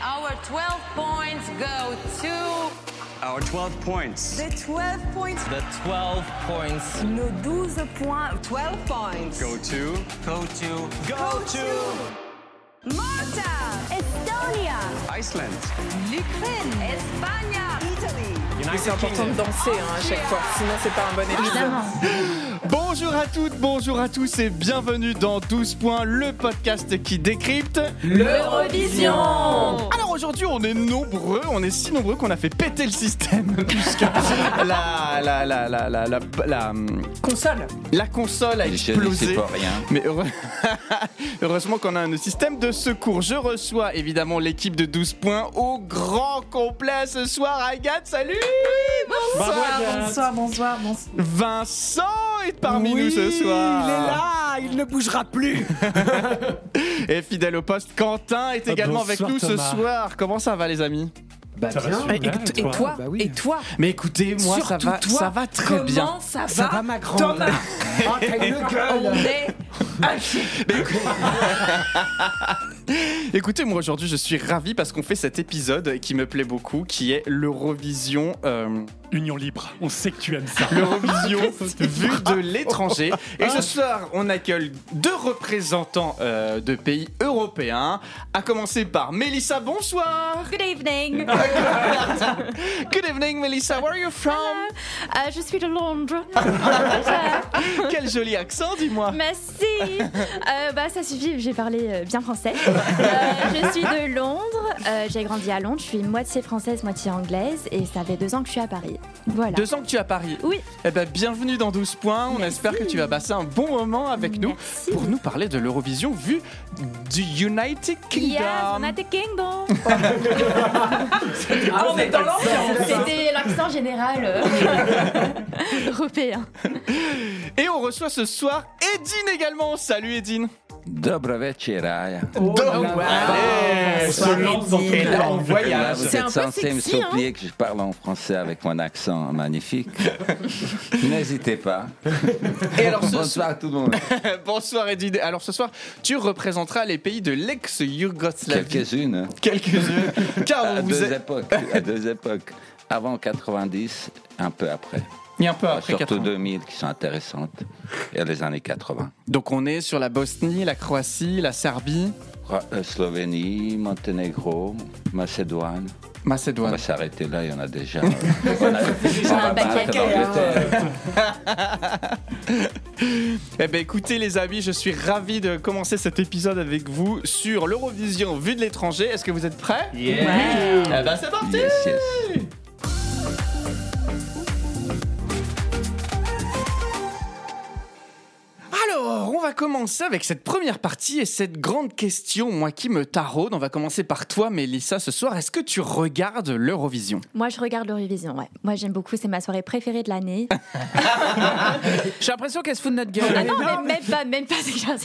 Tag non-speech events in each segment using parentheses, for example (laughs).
our 12 points go to. Our 12 points. The 12 points. The 12 points Nos 12 points. 12 points. Go to. go to. Go to Malta. Estonia. Iceland. L'Ukraine. Espagne. Italy. C'est important de danser hein, à chaque fois, sinon c'est pas un bon épisode. (laughs) Bonjour à toutes, bonjour à tous et bienvenue dans 12 points, le podcast qui décrypte L'Eurovision Alors aujourd'hui on est nombreux, on est si nombreux qu'on a fait péter le système (laughs) puisque la, la, la, la, la, la, la, Console la console a explosé. pas rien. Mais heureux- (laughs) heureusement qu'on a un système de secours. Je reçois évidemment l'équipe de 12 points au grand complet ce soir. Agathe, salut Bonsoir, bonsoir, bonsoir, bonsoir. Vincent est parmi Oui, nous ce soir. il est là, il ne bougera plus. (laughs) Et fidèle au poste, Quentin est également avec bonsoir, nous ce Thomas. soir. Comment ça va les amis? Bah, Et, et- et toi, Bah oui. et toi, Mais écoutez, moi ça va, toi, ça va très comment bien. ça va, Ça va, ma grande Thomas? Ah, t'as une (laughs) On gueule est (laughs) (laughs) Écoutez, moi aujourd'hui je suis ravi parce qu'on fait cet épisode qui me plaît beaucoup, qui est l'Eurovision. euh, Union libre, on sait que tu aimes ça. L'Eurovision (laughs) vue de l'étranger. Et ce soir, on accueille deux représentants euh, de pays européens. À commencer par Melissa, bonsoir Good evening. (laughs) Good evening Melissa, where are you from? Euh, je suis de Londres. Quel joli accent, dis-moi Merci. Euh, bah, ça suffit, j'ai parlé euh, bien français. Euh, je suis de Londres. Euh, j'ai grandi à Londres. Je suis moitié française, moitié anglaise. Et ça fait deux ans que je suis à Paris. Voilà. Deux ans que tu es à Paris. Oui. Eh ben, bienvenue dans 12 points. On Merci. espère que tu vas passer un bon moment avec nous pour nous parler de l'Eurovision vue du United Kingdom. Yes, United Kingdom. (laughs) Ah, on est dans l'ambiance C'était l'accent général euh, (laughs) (laughs) européen. Et on reçoit ce soir Edine également. Salut Edine. Dobro večeraja. Allez, Edine. là, on Là, voyage. vous C'est un êtes peu censé me hein. supplier que je parle en français avec mon accent magnifique. (laughs) N'hésitez pas. Et alors, ce Bonsoir tout le monde. (laughs) Bonsoir Edine. Alors ce soir, tu représenteras les pays de l'ex-Yougoslavie. Quelques-unes. Quelques-uns. (laughs) Car À vous deux êtes... époques. À deux époques. Avant 90, un peu après. Il y a un peu après Surtout 80. 2000 qui sont intéressantes. Et les années 80. Donc on est sur la Bosnie, la Croatie, la Serbie, euh, Slovénie, Monténégro, Macédoine. On Macédoine. va s'arrêter là, il y en a déjà. (laughs) On a, on un va paquet. (laughs) Eh ben écoutez les amis, je suis ravi de commencer cet épisode avec vous sur l'Eurovision vue de l'étranger. Est-ce que vous êtes prêts? Ouais. Eh ben c'est parti Yes, yes. Alors, on va commencer avec cette première partie et cette grande question, moi qui me taraude. On va commencer par toi, Mélissa, ce soir. Est-ce que tu regardes l'Eurovision? Moi, je regarde l'Eurovision. Ouais. Moi, j'aime beaucoup. C'est ma soirée préférée de l'année. (laughs) J'ai l'impression qu'elle se fout de notre gueule. Ah non, mais même pas, même pas. J'exagère,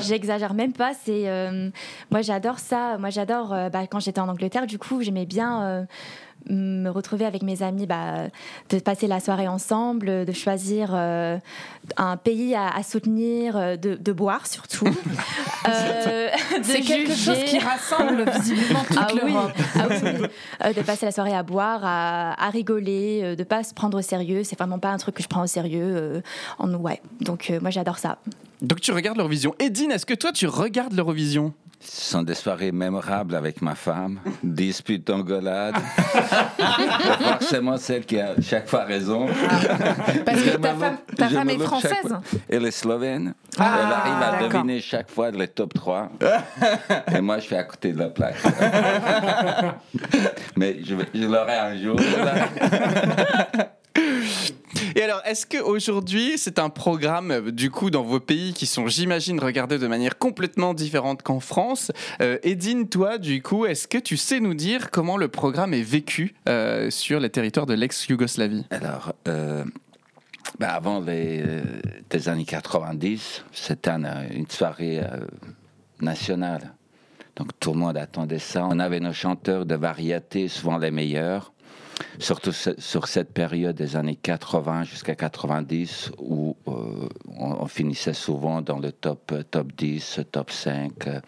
j'exagère même pas. C'est, euh, moi, j'adore ça. Moi, j'adore. euh, bah, quand j'étais en Angleterre, du coup, j'aimais bien. euh, me retrouver avec mes amis, bah, de passer la soirée ensemble, de choisir euh, un pays à, à soutenir, euh, de, de boire surtout. (laughs) Euh, C'est quelque juger. chose qui rassemble visiblement toute Ah oui, l'Europe. ah oui. Euh, de passer la soirée à boire, à, à rigoler, euh, de pas se prendre au sérieux. C'est vraiment pas un truc que je prends au sérieux. euh, en, ouais. Donc euh, moi j'adore ça. Donc tu regardes l'Eurovision. Edine, est-ce que toi tu regardes l'Eurovision? Sont des soirées mémorables avec ma femme, disputes d'engueulade. (laughs) Forcément celle qui a chaque fois raison. Parce que ta me femme, ta femme me est française. Elle est slovène. Ah, Elle arrive à deviner chaque fois les top 3. (laughs) Et moi, je suis à côté de la plaque. (laughs) Mais je l'aurai un jour. Et alors, est-ce qu'aujourd'hui, c'est un programme, euh, du coup, dans vos pays qui sont, j'imagine, regardés de manière complètement différente qu'en France Euh, Edine, toi, du coup, est-ce que tu sais nous dire comment le programme est vécu euh, sur les territoires de l'ex-Yougoslavie? Alors, ben avant les années 90, c'était un, une soirée nationale. Donc tout le monde attendait ça. On avait nos chanteurs de variété, souvent les meilleurs. Surtout sur cette période des années 80 jusqu'à 90, où euh, on, on finissait souvent dans le top, euh, top 10, top 5. euh,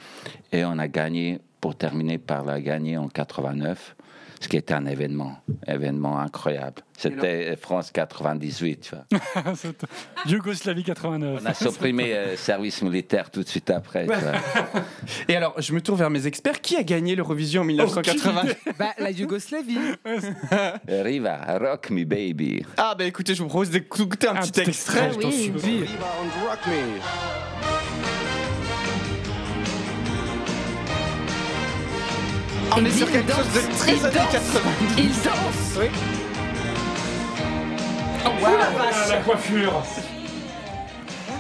et on a gagné pour terminer par la gagner en 89, ce qui était un événement, événement incroyable. C'était France 98, tu vois. (laughs) Yougoslavie 89. On a supprimé le service militaire tout de suite après. tu vois. (laughs) Et alors, je me tourne vers mes experts. Qui a gagné l'Eurovision en 1980 (laughs) Bah, la Yougoslavie. Riva, rock me baby. Ah bah écoutez, je vous propose d'écouter un, Un petit petit extrait. extrait, je t'en Oui. Viva and rock me. On est sur quelque chose de très années 80. Il danse Ah, la coiffure.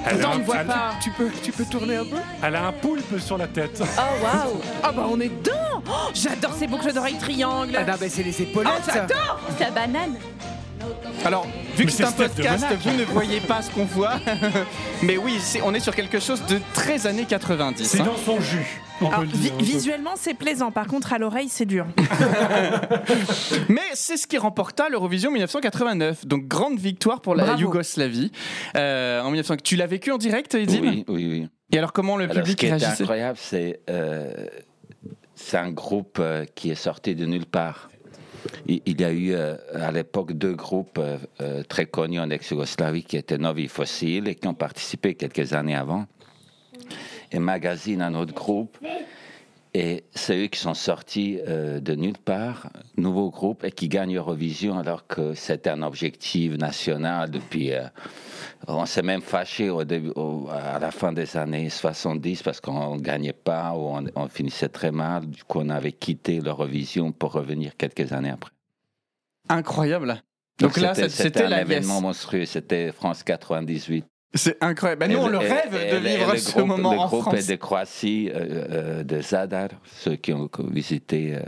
Elle a, Attends, on un, ne voit elle- pas. Tu peux, tu peux tourner un peu? Elle a un poulpe sur la tête. Oh waouh. Ah bah on est dedans. Oh, J'adore ces boucles d'oreilles triangles. Ah non, bah c'est les épaulettes. Oh, j'adore. Sa banane Alors, vu que c'est un podcast, vous ne voyez pas ce qu'on voit. (laughs) Mais oui, on est sur quelque chose de très années 90. C'est hein. dans son jus. On peut Alors, le vi- dire. visuellement c'est plaisant, par contre à l'oreille c'est dur. (laughs) Mais c'est ce qui remporta l'Eurovision 1989. Donc, grande victoire pour la Bravo. Yougoslavie. Euh, en 1900. Tu l'as vécu en direct, Edine Oui, oui, oui. Et alors, comment le Alors, ce public qui réagissait? incroyable, c'est euh, c'est un groupe euh, qui est sorti de nulle part. Il, y a eu euh, à l'époque deux groupes euh, euh, très connus en ex-Yougoslavie qui étaient Novi Fossil et qui ont participé quelques années avant. Et Magazine, un autre groupe. Et c'est eux qui sont sortis euh, de nulle part, nouveau groupe, et qui gagnent Eurovision alors que c'était un objectif national depuis. euh, on s'est même fâché au début, au- à la fin des années 70 parce qu'on ne gagnait pas ou on, on finissait très mal. Du coup, on avait quitté l'Eurovision pour revenir quelques années après. Incroyable. Donc là, c'était- c'était c'était un la événement yes. monstrueux. C'était France 98. C'est incroyable. Bah, nous, on le rêve et de le- vivre et le ce groupe- moment le en groupe France. est de Croatie, euh, euh, de Zadar. Ceux qui ont visité, euh,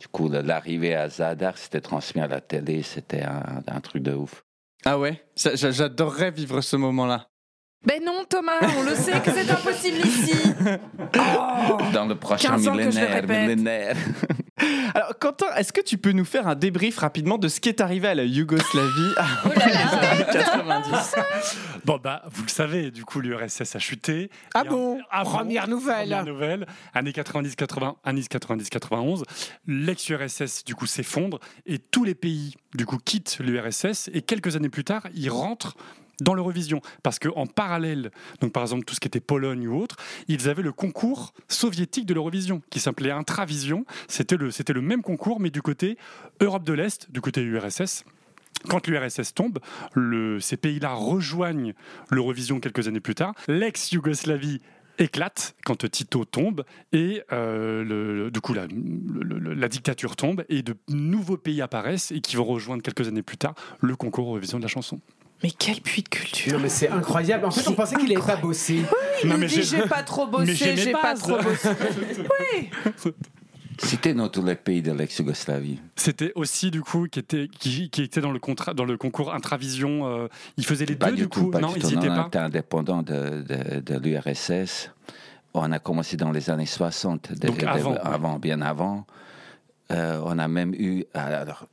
du coup, l'arrivée à Zadar, c'était transmis à la télé. C'était un, un truc de ouf. Ah ouais? J'adorerais vivre ce moment-là. Ben non Thomas, on le sait que c'est impossible ici (laughs) Dans le prochain 15 ans que je le millénaire, millénaire. (laughs) Alors, Quentin, est-ce que tu peux nous faire un débrief rapidement de ce qui est arrivé à la Yougoslavie Oh là là dans les années 90 Bon, bah, vous le savez, du coup, l'URSS a chuté. Ah Et bon Première nouvelle. Première nouvelle. Années 90-80, années 90-91. L'ex-URSS, du coup, s'effondre et tous les pays, du coup, quittent l'URSS et quelques années plus tard, ils rentrent dans l'Eurovision. Parce qu'en parallèle, donc par exemple tout ce qui était Pologne ou autre, ils avaient le concours soviétique de l'Eurovision qui s'appelait Intravision. C'était le, c'était le même concours, mais du côté Europe de l'Est, du côté URSS. Quand l'URSS tombe, ces pays-là rejoignent l'Eurovision quelques années plus tard. L'ex-Yougoslavie éclate quand Tito tombe et euh, le- du coup la, la dictature tombe et de nouveaux pays apparaissent et qui vont rejoindre quelques années plus tard le concours Eurovision de la chanson. Mais quel puits de culture Non mais c'est incroyable. En fait, on pensait qu'il avait pas bossé. Il Non, nous mais dit j'ai- pas trop bossé, j'ai pas trop bossé. (laughs) oui Citez-nous tous les pays de l'ex-Yougoslavie. C'était aussi du coup qui était qui, qui était dans le contrat dans le concours Intravision. euh, ils faisaient les Pas deux du tout, coup. pas non, du ils étaient on pas. était indépendant de, de, de l'URSS. On a commencé dans les années 60, de- Donc de- avant, avant, bien avant. Euh, on a même eu. Alors,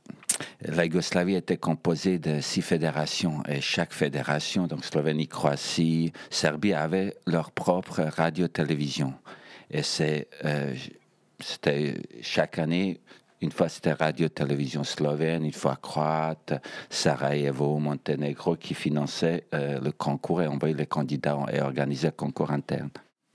la Yougoslavie était composée de six fédérations et chaque fédération, donc Slovénie, Croatie, Serbie, avait leur propre radio-télévision. Et euh, c'était chaque année, une fois c'était radio-télévision slovène, une fois croate, Sarajevo, Monténégro, qui finançait euh, le concours et envoyait les candidats et organisait le concours interne.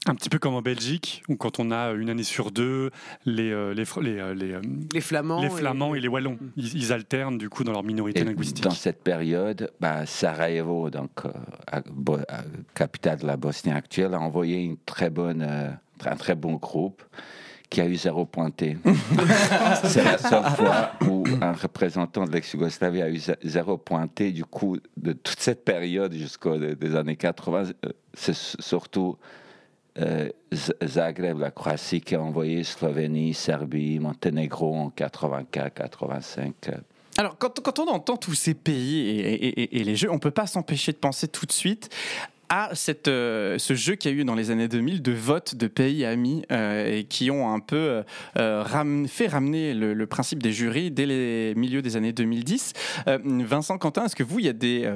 Un petit peu comme en Belgique, où quand on a une année sur deux, les, euh, les, les, euh, les, euh, Les Flamands. les et- Flamands et les Wallons, ils, ils alternent du coup dans leur minorité Et linguistique. dans cette période, bah, Sarajevo, donc euh, à- Bo- à- capitale de la Bosnie actuelle, a envoyé une très bonne, euh, un très bon groupe qui a eu zéro pointé. (laughs) C'est la seule fois où un représentant de l'ex-Yougoslavie a eu zé- zéro pointé. Du coup, de toute cette période jusqu'aux des années 80, euh, c'est surtout euh, Zagreb, la Croatie, qui a envoyé Slovénie, Serbie, Monténégro en 84, 85. euh, Alors, quand, on entend tous ces pays et, et- les jeux, on peut pas s'empêcher de penser tout de suite à cette, euh, ce jeu qu'il y a eu dans les années 2000 de vote de pays amis euh, et qui ont un peu euh, ram- fait ramener le, le principe des jurys dès les milieux des années 2010. Euh, Vincent Quentin, est-ce que vous, il y a des,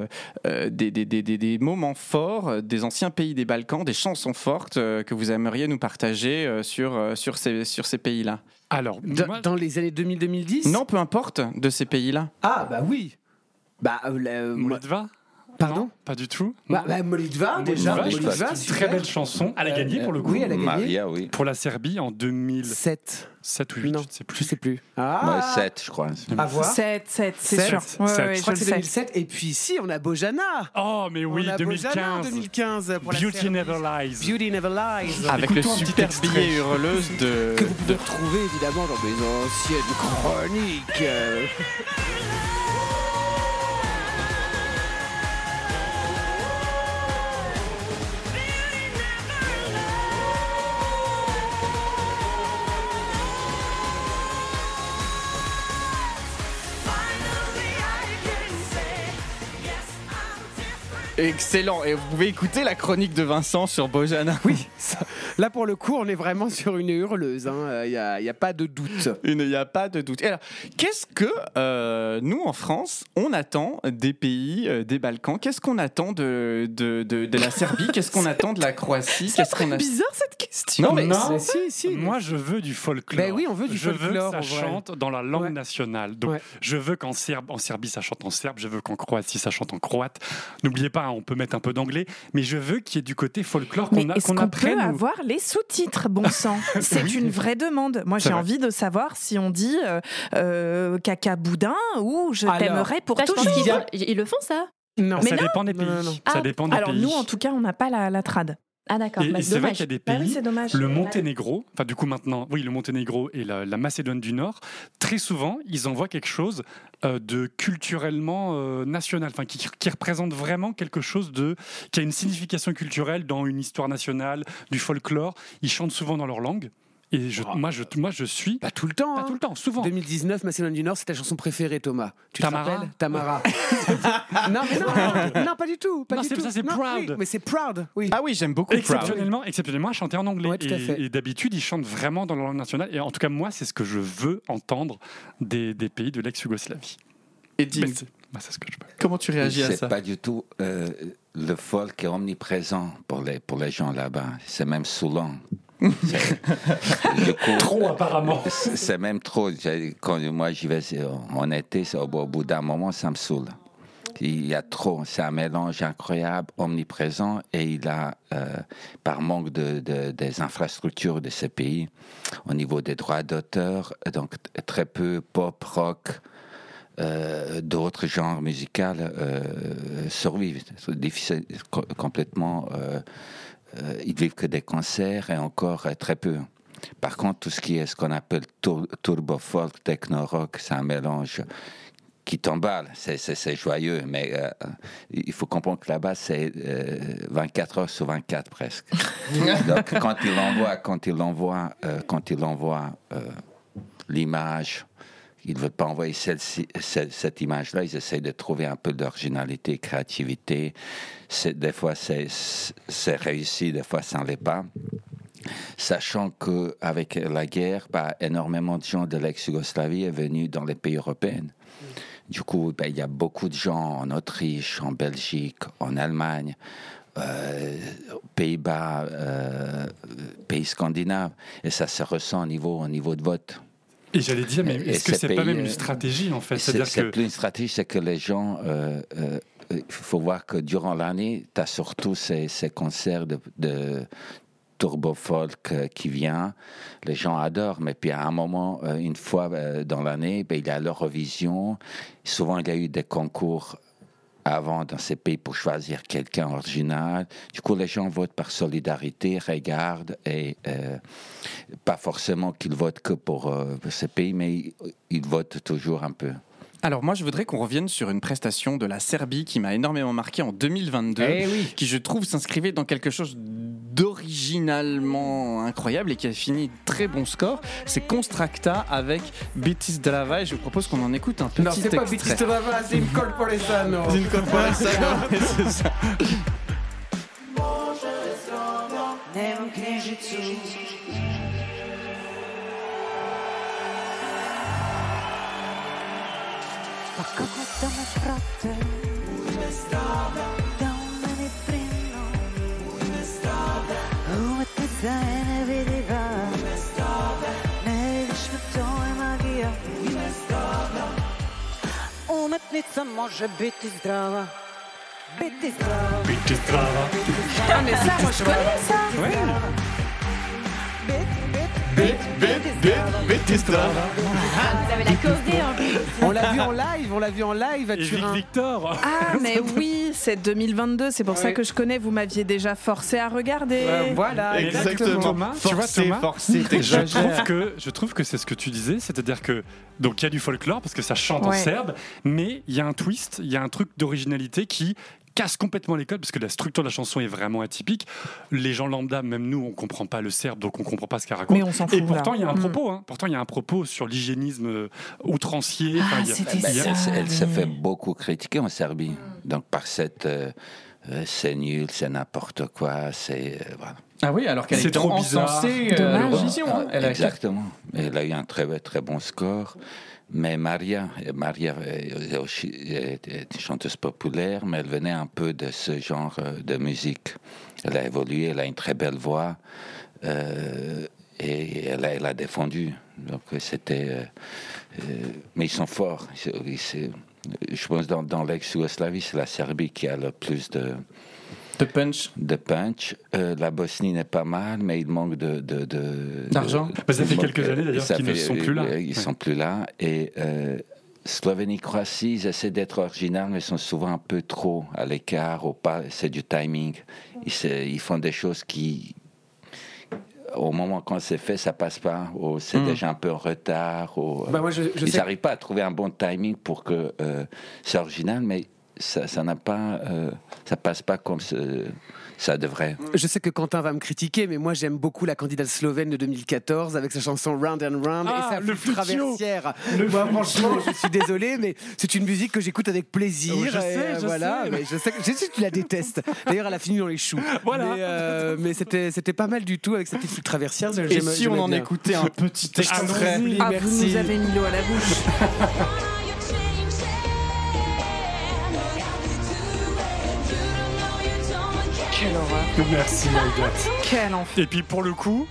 des, des, des, des- moments forts euh, des anciens pays des Balkans, des chansons fortes euh, que vous aimeriez nous partager euh, sur, euh, sur ces, sur ces pays-là? Alors, Dans, moi, dans les années 2000-2010 Non, peu importe de ces pays-là. Ah, bah oui. Bah, la- moi- Pardon Non, Pas du tout. bah, bah, Molitva, déjà. Molitva, une très belle chanson. Elle a gagné pour le coup. Oui, elle a gagné. Maria, oui. Pour la Serbie en 2007 7. ou 8, Non, je ne sais plus. Je sais plus. Ouais, Ah, 7, je crois. à voir. 7, 7, c'est sûr. Sept. Ouais, Sept. ouais, Je je crois que c'est sais. 2007. Et puis ici, on a Bojana. Oh, mais oui, on a Bojana en 2015. 2015 pour Beauty. Never Lies. Beauty Never Lies. Avec le Écoutons super billet hurleuse de. Que vous pouvez retrouver évidemment dans mes anciennes chroniques. (laughs) Excellent. Et vous pouvez écouter la chronique de Vincent sur Bojana. Oui, ça- là pour le coup, on est vraiment sur une hurleuse. Il n'y a, y a pas de doute. Il n'y a pas de doute. Et alors, qu'est-ce que euh, nous, en France, on attend des pays euh, des Balkans? Qu'est-ce qu'on attend de, de, de, de la Serbie? Qu'est-ce qu'on (laughs) attend de la Croatie? C'est Qu'est-ce qu'on très a- bizarre cette question. Non, mais Non. Mais si, si. Moi, je veux du folklore. Ben oui, on veut du je folklore, veux en que ça vrai. chante dans la langue Ouais. nationale. Donc, Ouais. je veux qu'en Serbe, en Serbie, ça chante en serbe. Je veux qu'en Croatie, ça chante en croate. N'oubliez pas, on peut mettre un peu d'anglais, mais je veux qu'il y ait du côté folklore Mais qu'on a- est-ce qu'on qu'on apprenne. peut avoir les sous-titres, bon sang (laughs) C'est Oui. une vraie demande. Moi, j'ai envie de savoir si on dit euh, euh, caca boudin ou je t'aimerais pour toujours. ils le font ça Non. Mais ça non. dépend des pays. Non, non, non. Ça Ah, dépend des Alors pays. nous, en tout cas, on n'a pas la, la trad. Ah d'accord, bah, c'est vrai qu'il y a des Bah oui, pays. Le Monténégro, enfin du coup maintenant, oui, le Monténégro et la, la Macédoine du Nord, très souvent, ils envoient quelque chose euh, de culturellement euh, national, enfin qui, qui représente vraiment quelque chose de qui a une signification culturelle dans une histoire nationale, du folklore. Ils chantent souvent dans leur langue. Et je, moi, je, moi, je suis Pas tout le temps. pas hein. tout le temps, souvent. 2019, Macédoine du Nord, c'est ta chanson préférée, Thomas. Tu te Tamara rappelles Tamara. (laughs) non, mais (laughs) non, non, pas du tout. Pas Non, du c'est- tout. ça, c'est Proud. oui, mais c'est Proud, oui. Ah oui, j'aime beaucoup Proud. Exceptionnellement, exceptionnellement, à chanter en anglais. Ouais, tout à et fait. et d'habitude, ils chantent vraiment dans leur langue nationale. Et en tout cas, moi, c'est ce que je veux entendre des, des pays de l'ex-Yougoslavie. Et dis, C'est bah, c'est ce que je veux. comment tu réagis à C'est ça? pas du tout. euh, le folk est omniprésent pour les, pour les gens là-bas. C'est même saoulant. (laughs) Coup, Trop, apparemment. C'est même trop. Quand moi j'y vais en été, au, bout d'un moment, ça me saoule. Il y a trop. C'est un mélange incroyable, omniprésent, et il a, euh, par manque de, de- des infrastructures de ces pays, au niveau des droits d'auteur, donc très peu pop, rock. euh, d'autres genres musicaux euh, survivent. C'est difficile, co- complètement. Euh, euh, ils vivent que des concerts et encore euh, très peu. Par contre, tout ce qui est ce qu'on appelle tour- turbo folk, techno rock, c'est un mélange qui t'emballe. C'est, joyeux, mais euh, il faut comprendre que là-bas, c'est euh, 24 heures sur 24 presque. (laughs) Donc, quand il envoie, quand il envoie, euh, quand il envoie euh, l'image, ils ne veulent pas envoyer cette, image-là. Ils essayent de trouver un peu d'originalité, créativité. Des fois, c'est, réussi, des fois, ça ne l'est pas. Sachant qu'avec la guerre, bah, énormément de gens de l'ex-Yougoslavie est venu dans les pays européens. Du coup, bah, il y a beaucoup de gens en Autriche, en Belgique, en Allemagne, euh, Pays-Bas, euh, pays scandinaves. Et ça se ressent au niveau de vote. Et j'allais dire, mais est-ce que ces c'est pas même une euh, stratégie en fait? C'est que plus une stratégie, c'est que les gens. euh, euh, Il faut voir que durant l'année, tu as surtout ces, ces concerts de, de turbo folk qui viennent. Les gens adorent, mais puis à un moment, une fois dans l'année, ben, il y a l'Eurovision. Souvent, il y a eu des concours avant dans ces pays pour choisir quelqu'un original. Du coup, les gens votent par solidarité, regardent et euh, pas forcément qu'ils votent que pour euh, ces pays, mais ils, ils votent toujours un peu. Alors moi, je voudrais qu'on revienne sur une prestation de la Serbie qui m'a énormément marqué en 2022, Eh oui. qui je trouve s'inscrivait dans quelque chose d'originalement incroyable et qui a fini très bon score. C'est Constracta avec Betis Drava et je vous propose qu'on en écoute un petit Non, c'est pas extrait. Lava, c'est anneaux. Une corporation, (laughs) c'est ça. Pa kako da me prate U ime zdravlja Da o meni brinu. U ime zdravlja Umetnica je nevidljiva. U ime zdravlja Ne vidiš me, to je magija. U ime zdravlja Umetnica može biti zdrava. Biti zdrava. Biti zdrava. Ah, mais ça, moi, je ça. Vous avez la cordée en plus. On l'a vu en live, on l'a vu en live à Turin. Victor. Ah, mais (laughs) oui, c'est 2022, c'est pour ça que je connais. Vous m'aviez déjà forcé à regarder. Euh, voilà, Exactement. Thomas, tu vois, Forcé, Thomas, forcé, je trouve que je trouve que c'est ce que tu disais, c'est-à-dire que donc il y a du folklore parce que ça chante en serbe, mais il y a un twist, il y a un truc d'originalité qui casse complètement les codes parce que la structure de la chanson est vraiment atypique. Les gens lambda, même nous, on comprend pas le serbe, donc on comprend pas ce qu'elle raconte. Mais on s'en fout, Et pourtant, il y a un Mm. propos. hein. Pourtant, il y a un propos sur l'hygiénisme euh, outrancier. Ah, a- elle, elle se mais- fait beaucoup critiquer en Serbie. Donc par cette euh, euh, c'est nul, c'est n'importe quoi, c'est euh, voilà. Ah oui, alors qu'elle C'est était trop bizarre. encensée euh, l'Eurovision. hein. Elle a Exactement. Elle a eu un très très bon score. Mais Maria, Maria est une chanteuse populaire, mais elle venait un peu de ce genre euh, de musique. Elle a évolué, elle a une très belle voix euh, et elle a, elle défendu. Donc c'était, euh, mais ils sont forts. Je pense dans, dans l'ex-Yougoslavie, c'est la Serbie qui a le plus de The Punch? de punch. Euh, la Bosnie n'est pas mal, mais il manque de... de- de- D'argent? de- Bah, ça fait quelques années, d'ailleurs, qu'ils ne sont plus là. euh, Ils Ouais. sont plus là. Et euh, Slovénie-Croatie, ils essaient d'être original, mais ils sont souvent un peu trop à l'écart. ou pas. C'est du timing. Ils, font des choses qui... Au moment quand c'est fait, ça passe pas. Ou c'est Hmm. déjà un peu en retard. Ou, Bah, moi, je- je ils n'arrivent pas à trouver un bon timing pour que euh, c'est original, mais ça, ça n'a pas, euh, ça passe pas comme ce- ça devrait. Je sais que Quentin va me critiquer, mais moi j'aime beaucoup la candidate slovène de 2014 avec sa chanson Round and Round Ah, et sa le traversière. Moi franchement, je suis désolé, mais c'est une musique que j'écoute avec plaisir. Oh, je sais, euh, je voilà, sais. mais je sais, que- je sais que tu la détestes. D'ailleurs, elle a fini dans les choux. Voilà. Mais, euh, mais c'était c'était pas mal du tout avec sa petite flûte traversière. Et si on en bien. écoutait un petit extrait Allons-y, Ah, vous nous avez mis l'eau à la bouche. (laughs) Merci, Agathe. Quel enfer. Et puis pour le coup,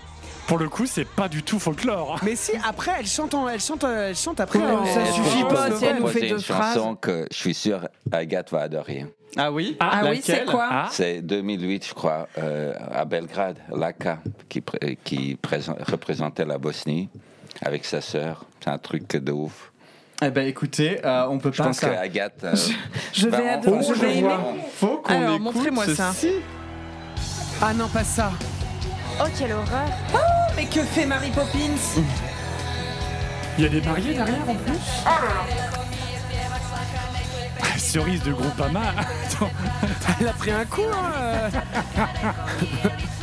pour le coup, c'est pas du tout folklore. Mais si après elle chante, en- elle chante, elle chante après. Ouais, ça en- suffit pas, si elle nous fait deux une phrases. chanson que je suis sûr Agathe va adorer. Ah oui Ah oui, c'est quoi Ah, C'est 2008, je crois, euh, à Belgrade, Laka, qui, qui présent- représentait la Bosnie avec sa sœur. C'est un truc de ouf. Eh ben écoutez, euh, on peut Je pas pense que ça. Agathe. euh, Je va vais en adorer. Je vais aimer. Faut qu'on Alors, écoute montrez-moi ça. Ah non, pas ça. Oh, quelle horreur. Oh, mais que fait Mary Poppins il y a des mariés derrière en plus. Ah, Cerise de Groupama. (laughs) Attends. Elle a pris un coup. hein. (laughs)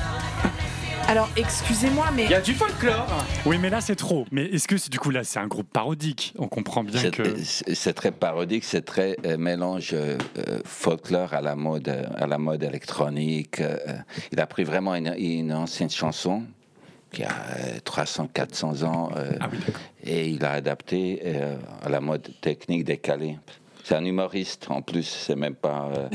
Alors, excusez-moi, mais Il y a du folklore. Oui, mais là c'est trop. Mais est-ce que c'est du coup là c'est un groupe parodique? On comprend bien C'est que. c'est- c'est très parodique, c'est très euh, mélange euh, euh, folklore à la mode, euh, à la mode électronique. euh, il a pris vraiment une, une ancienne chanson qui a 300-400 ans euh, Ah oui, d'accord. et il a adapté euh, à la mode technique décalée. C'est un humoriste en plus, c'est même pas. euh,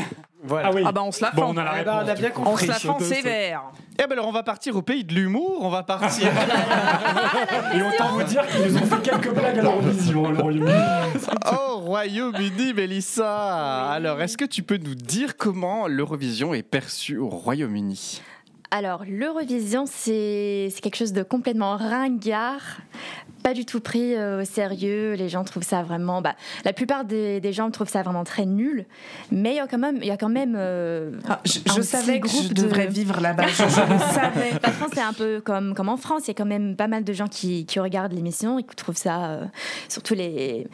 Voilà. Ah oui. Ah bah on se la Bon, fend. on a la Eh ben, réponse. on a du bien coup. on compris. se la fend sévère. Eh ben alors on va partir au pays de l'humour, on va partir. (laughs) Et autant vous dire qu'ils nous ont fait quelques blagues à l'Eurovision. alors, il- Au Royaume-Uni, Mélissa. Alors, est-ce que tu peux nous dire comment l'Eurovision est perçue au Royaume-Uni? Alors, l'Eurovision, c'est c'est quelque chose de complètement ringard, pas du tout pris euh, au sérieux. Les gens trouvent ça vraiment. Bah, la plupart des, des gens trouvent ça vraiment très nul. Mais il y a quand même. Il y a quand même euh, Ah, je un je savais que je de- devrais vivre là-bas. Je, je le savais. (laughs) La France, c'est un peu comme, comme en France. Il y a quand même pas mal de gens qui, qui regardent l'émission et qui trouvent ça, euh, surtout les,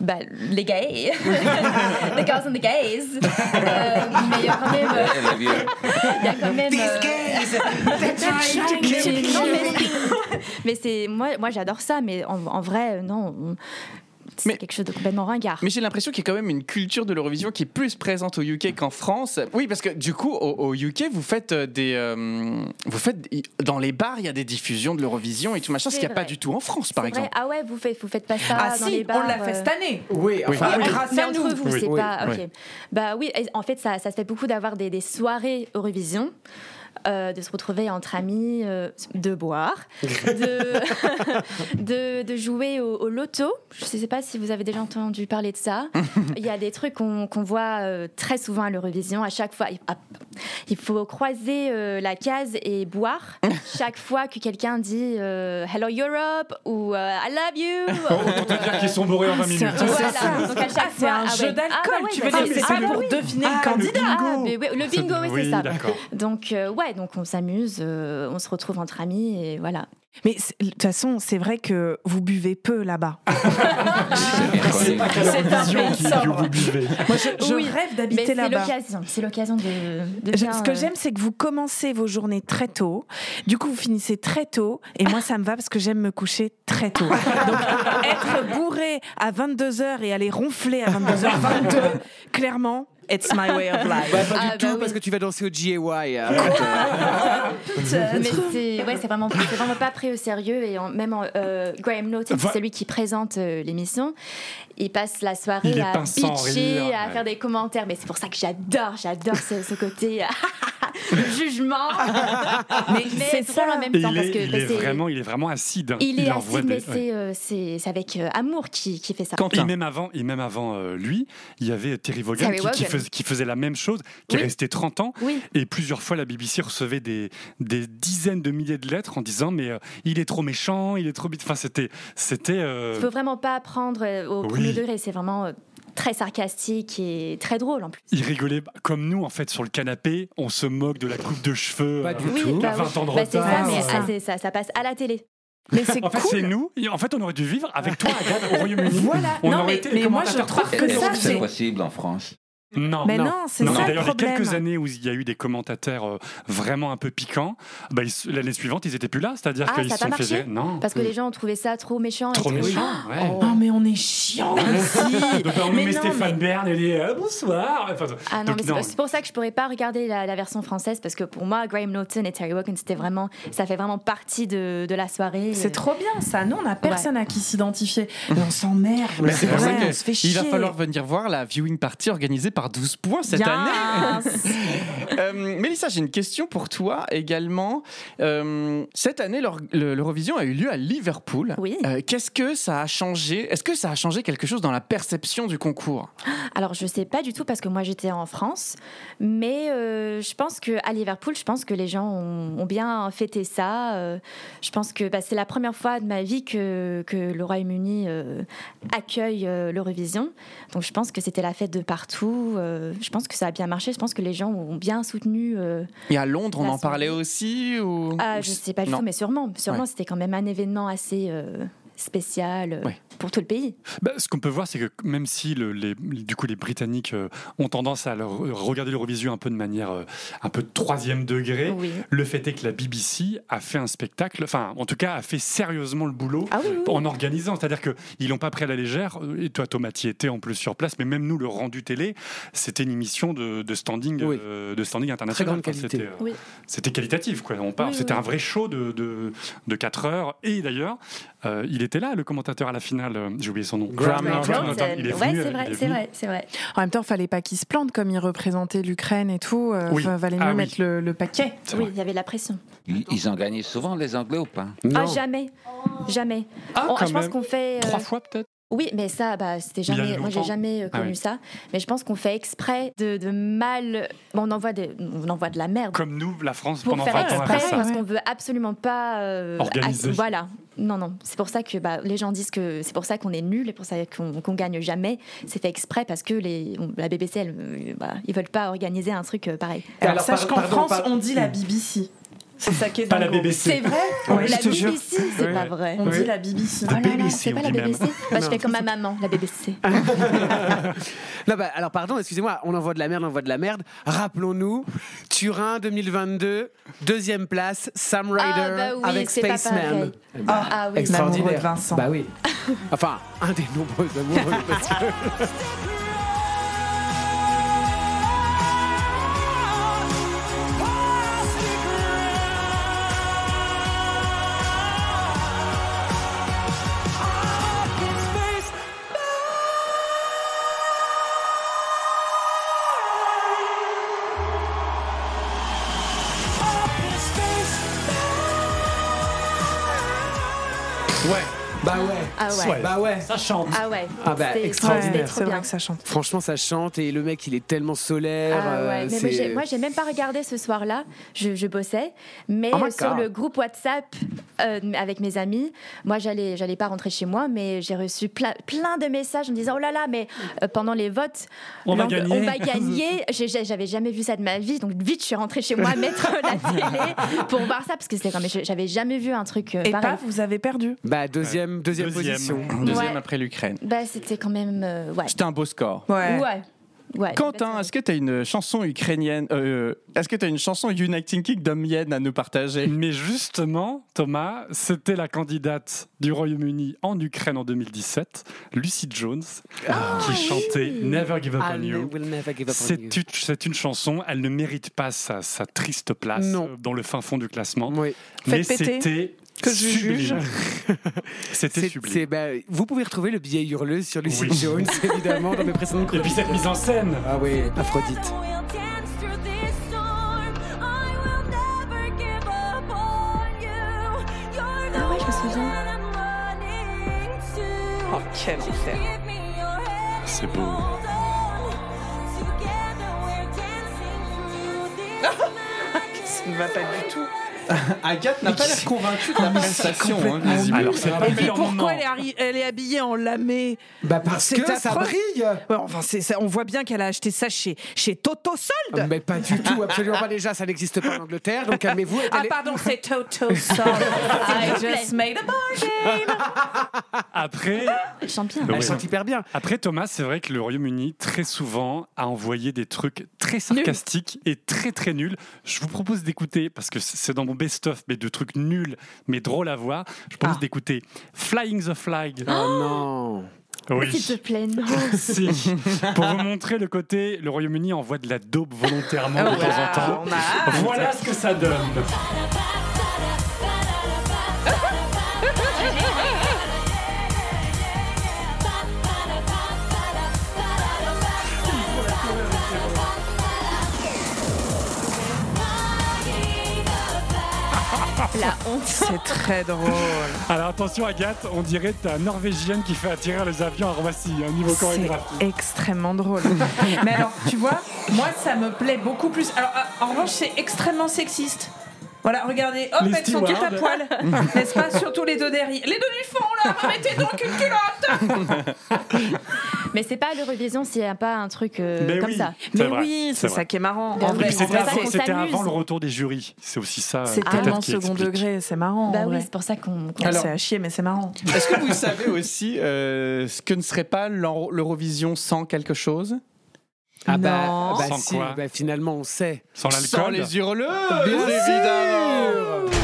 bah, les gays, (laughs) les girls and the gays. Euh, mais il y a quand même, il y a quand même. euh, non, mais, (laughs) mais c'est moi, moi j'adore ça, mais en, en vrai, non. on- c'est quelque chose de complètement ringard. Mais j'ai l'impression qu'il y a quand même une culture de l'Eurovision qui est plus présente au UK qu'en France. Oui, parce que du coup, au, au UK, vous faites euh, des, euh, vous faites dans les bars, il y a des diffusions de l'Eurovision et tout machin, ce qu'il n'y a pas du tout en France, par C'est vrai. exemple. Ah ouais, vous faites, vous faites pas ça Ah dans si, les bars. on l'a fait euh, cette année. Oui, enfin, Oui. grâce mais à entre nous. vous, Oui. c'est Oui. pas. Ok. Oui. Bah oui, en fait, ça, ça se fait beaucoup d'avoir des, des soirées Eurovision. Euh, de se retrouver entre amis, euh, de boire, (laughs) de, (laughs) de, de jouer au, au loto. Je ne sais pas si vous avez déjà entendu parler de ça. Il y a des trucs qu'on qu'on voit euh, très souvent à l'Eurovision. À chaque fois, il- ah, il faut croiser euh, la case et boire chaque fois que quelqu'un dit euh, Hello Europe ou euh, I love you. (laughs) Autant te dire qu'ils sont bourrés en 20 minutes. Voilà. Donc à chaque Ah, c'est fois, un ah jeu ouais. d'alcool. Ah bah ouais, tu veux c'est- dire, c'est ah pour oui. deviner Ah, le candidat. Ah, le bingo, oui, c'est ça. Donc, euh, ouais, donc on s'amuse, euh, on se retrouve entre amis et voilà. Mais c'est- de toute façon, c'est vrai que vous buvez peu là-bas. (laughs) C'est pas C'est qui- sobre. que vous buvez. Moi, je, je Oui, rêve d'habiter c'est là-bas. l'occasion, c'est l'occasion de, de Je- Ce que euh, j'aime, c'est que vous commencez vos journées très tôt. Du coup, vous finissez très tôt. Et moi, ça me va parce que j'aime me coucher très tôt. Donc, être bourré à 22h et aller ronfler à 22h22, clairement, it's my way of life. Bah, pas Ah, du bah tout, oui. parce que tu vas danser au GAY. euh, (laughs) mais c'est ouais, c'est vraiment, c'est vraiment pas pris au sérieux et en- même en, euh, Graham Norton, Va- c'est celui qui présente euh, l'émission. Il passe la soirée Il à pinçant, bitcher, rire, à ouais. faire des commentaires. Mais c'est pour ça que j'adore, j'adore ce, ce côté (laughs) jugement. (laughs) Mais mais c'est ça. en même Et temps il, parce est, que il bah, est c'est- vraiment, il est vraiment acide. hein. il est acide, des- mais ouais. c'est euh, c'est c'est avec euh, amour qui, qui fait ça. Et Quentin. même avant, et même avant euh, lui, il y avait Terry Vaughan, qui, qui. Faisait, qui faisait la même chose, qui Oui. est resté 30 ans. Oui. Et plusieurs fois, la BBC recevait des, des dizaines de milliers de lettres en disant Mais euh, il est trop méchant, il est trop. bit- Enfin, c'était. c'était euh, Il faut vraiment pas prendre euh, au Oui. premier degré. C'est vraiment euh, très sarcastique et très drôle en plus. il rigolait comme nous, en fait, sur le canapé. On se moque de la coupe de cheveux. Pas euh, du Oui, tout. à bah 20 ans de oui. Bah, c'est retard. ça, mais ah, ça. c'est ça, ça passe à la télé. Mais c'est En fait, cool. c'est nous. Et En fait, on aurait dû vivre avec toi, Agathe, au Royaume-Uni. Voilà. On Non, aurait mais- été mais moi, je trouve que ça, c'est possible en France Non. Mais Non. non, c'est Non, ça le d'ailleurs, les quelques années où il y a eu des commentateurs euh, vraiment un peu piquants, bah, ils- l'année suivante, ils étaient plus là. C'est-à-dire Ah, qu'ils se a sont fait. Non. Parce que les gens ont trouvé ça trop méchant. et Trop méchant. ouais. Oh, mais on est chiant (laughs) aussi. Donc, on mais met non, Stéphane mais- Bern, elle est euh, bonsoir. Enfin, Ah non, donc, mais c'est non. pas- c'est pour ça que je pourrais pas regarder la, la version française parce que pour moi, Graham Norton et Terry Wogan, c'était vraiment, ça fait vraiment partie de, de la soirée. C'est trop bien ça. Nous, on n'a personne à qui s'identifier. Mais on s'emmerde. Mais c'est pour ça qu'il va falloir venir voir la viewing party organisée par 12 points cette Yes. année. (laughs) Euh, Mélissa, j'ai une question pour toi également. Euh, cette année, l'Euro- le- l'Eurovision a eu lieu à Liverpool. Oui. Euh, Qu'est-ce que ça a changé? Est-ce que ça a changé quelque chose dans la perception du concours? Alors, je sais pas du tout parce que moi j'étais en France, mais je pense que à Liverpool, je pense que les gens ont, ont bien fêté ça. Je pense que bah, c'est la première fois de ma vie que, que le Royaume-Uni accueille l'Eurovision. Donc, je pense que c'était la fête de partout. Euh, je pense que ça a bien marché. Je pense que les gens ont bien soutenu. euh, Et à Londres, on en parlait aussi ou... Ah, je c- sais pas du Non. tout, mais sûrement. Sûrement, Ouais. c'était quand même un événement assez euh, spécial Ouais. Pour tout le pays. Bah, ce qu'on peut voir, c'est que même si le- les, du coup, les Britanniques euh, ont tendance à leur- regarder l'Eurovision un peu de manière euh, un peu de troisième degré, Oui. le fait est que la BBC a fait un spectacle, enfin, en tout cas, a fait sérieusement le boulot Ah oui, oui, oui. en organisant. C'est-à-dire qu'ils l'ont pas pris à la légère. euh, Et toi, Thomas, tu étais en plus sur place, mais même nous, le rendu télé, c'était une émission de, de standing, Oui. euh, de standing international. grande qualité. C'était euh, Oui. c'était qualitatif, quoi. On parle. Oui, C'était oui. un vrai show de, de, de 4 heures. Et d'ailleurs, euh, il était là, le commentateur à la finale. Euh, J'ai oublié son nom. Graham Graham Norton. Norton. Il est ouais, venu, c'est vrai, il est c'est vrai, c'est vrai. En même temps, fallait pas qu'il se plante comme il représentait l'Ukraine et tout. Euh, Oui. fa- Valait mieux Ah oui. mettre le, le paquet. C'est Oui, il y avait de la pression. Ils ils ont gagné souvent, les Anglais, ou pas? Ah, jamais. Jamais. Ah, On- quand je pense qu'on fait. euh, Trois fois peut-être? Oui, mais ça, bah, c'était jamais. Moi, j'ai jamais euh, Ah connu oui. ça. Mais je pense qu'on fait exprès de, de mal. Bon, on envoie des, on envoie de la merde. Comme nous, la France, pour pendant faire 20 ans, a exprès, fait ça. parce qu'on veut absolument pas euh, Organiser. voilà. Non, non. C'est pour ça que bah, les gens disent que c'est pour ça qu'on est nul et pour ça qu'on qu'on gagne jamais. C'est fait exprès parce que les, on- la BBC, elle, euh, bah, ils veulent pas organiser un truc euh, pareil. Alors, Alors, sache qu'en France, par- on dit la BBC. C'est ça qui est Pas la. BBC. C'est vrai La je te jure. BBC, c'est Ouais. pas vrai. On Ouais. dit la BBC. Oh là là, BBC, c'est pas la. BBC. Bah, je fais comme ma maman, la BBC. (laughs) Non, bah, alors pardon, excusez-moi, on envoie de la merde, on envoie de la merde. Rappelons-nous, Turin 2022, deuxième place, Sam Ryder Ah, bah oui, avec Spaceman. Eh ben, Ah oui. Extraordinaire. Vincent. Bah oui. (laughs) Enfin, un des nombreux amoureux. parce que- (laughs) Ah ouais. Bah ouais. Ça chante. Ah ouais. Ah bah, C'est- extraordinaire. c'est bien. vrai que ça chante. Franchement, ça chante et le mec, il est tellement solaire. Ah euh, ouais, mais moi, j'ai- même pas regardé ce soir-là, je, je bossais, mais Oh my euh, sur le groupe WhatsApp euh, avec mes amis, moi j'allais j'allais pas rentrer chez moi, mais j'ai reçu plein, plein de messages en me disant oh là là, mais euh, pendant les votes, On va gagner. on va gagner. (laughs) J'avais jamais vu ça de ma vie, donc vite je suis rentrée chez moi mettre la télé pour voir ça parce que c'était comme j'avais jamais vu un truc euh, Et pareil. paf, vous avez perdu. Bah, deuxième, deuxième, Deuxième. position. Deuxième Ouais. après l'Ukraine. Bah c'était quand même euh, ouais. C'était un beau score. Ouais. Ouais. Ouais. Quentin, est-ce que tu as une chanson ukrainienne euh, Est-ce que tu as une chanson Uniting Kingdom Yen à nous partager? Mais justement, Thomas, c'était la candidate du Royaume-Uni en Ukraine en 2017, Lucy Jones, qui chantait Never Give Up I on You. will never give up on C'est you. une, c'est une chanson, elle ne mérite pas sa, sa triste place Non. dans le fin fond du classement. Oui. Mais Faites péter. c'était Que je juge. (laughs) C'était sublime. c'est- bah, vous pouvez retrouver le billet hurleuse sur Lucy Oui. Jones, (laughs) évidemment, dans mes précédentes Et puis cette mise en scène. Ah oui, Aphrodite. Ah ouais, je me souviens. Oh, quel enfer. C'est beau. (laughs) Ça ne va pas du tout. (laughs) Agathe n'a pas l'air convaincue de la prestation. hein. Alors, c'est pas le pourquoi elle est, arri- elle est habillée en lamé Bah parce que ça brille Ouais, Enfin, c'est ça, on voit bien qu'elle a acheté ça chez, chez Toto Solde. Mais pas du tout, absolument pas déjà, ça n'existe pas en Angleterre, donc calmez-vous. Ah est- pardon, c'est Toto (laughs) Solde. (laughs) I just made a bargain. Après, Elle chante bien. Elle Ouais. chante hyper bien. Après, Thomas, c'est vrai que le Royaume-Uni, très souvent, a envoyé des trucs très sarcastiques et très très nuls. Je vous propose d'écouter, parce que c'est dans mon best-of, mais de trucs nuls, mais drôles à voir. Je propose Ah. d'écouter Flying the Flag. Oh non. Oui. S'il te plaît, non. (laughs) Si. (laughs) Pour vous montrer le côté, le Royaume-Uni envoie de la dope volontairement de Oh, temps en temps. Voilà ce que ça donne. La honte. C'est très drôle. Alors attention Agathe, on dirait que t'as Norvégienne qui fait atterrir les avions à Roissy, un niveau C'est chorégraphique. extrêmement drôle. (laughs) Mais alors, tu vois, moi, ça me plaît beaucoup plus. Alors, euh, en revanche, c'est extrêmement sexiste. Voilà, regardez, hop, Les elles sont toutes à poil. (laughs) N'est-ce pas Surtout les deux derrière. Les deux du fond, là, remettez donc une culotte (laughs) Mais c'est pas l'Eurovision s'il n'y a pas un truc euh, Mais comme oui. ça. Mais vrai, oui, c'est ça qui est marrant. C'était avant, avant le retour des jurys. C'est aussi ça. c'est tellement second degré, c'est marrant. Bah oui, c'est pour ça qu'on. Alors- c'est à chier, mais c'est marrant. Est-ce que vous savez aussi euh, ce que ne serait pas l'Euro- l'Eurovision sans quelque chose? Ah bah, Non. bah Sans si, quoi bah finalement on sait. Sans Sans l'alcool les hurleuses, Bien évidemment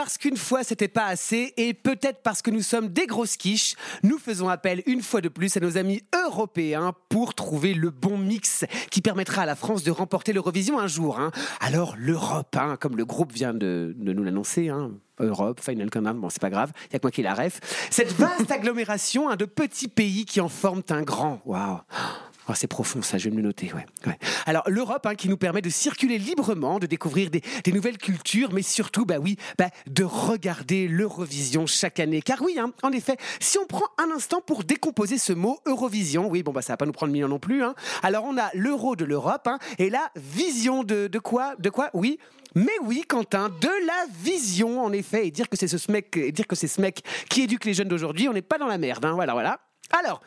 parce qu'une fois c'était pas assez, et peut-être parce que nous sommes des grosses quiches, nous faisons appel une fois de plus à nos amis européens pour trouver le bon mix qui permettra à la France de remporter l'Eurovision un jour. hein. Alors l'Europe, hein, comme le groupe vient de, nous l'annoncer, hein, Europe, Final Countdown, bon c'est pas grave, il y a que moi qui la ref. Cette vaste agglomération hein, de petits pays qui en forment un grand. Waouh Oh, c'est profond, ça, je vais me le noter. Ouais. Alors, l'Europe, hein, qui nous permet de circuler librement, de découvrir des, nouvelles cultures, mais surtout, bah oui, bah, de regarder l'Eurovision chaque année. Car oui, hein, en effet, si on prend un instant pour décomposer ce mot Eurovision, oui, bon, bah, ça va pas nous prendre mille ans non plus. Hein. Alors, on a l'euro de l'Europe et la vision de, de quoi De quoi Oui. Mais oui, Quentin, de la vision, en effet, et dire que c'est ce mec, et dire que c'est ce mec qui éduque les jeunes d'aujourd'hui, on n'est pas dans la merde, voilà, voilà. Alors,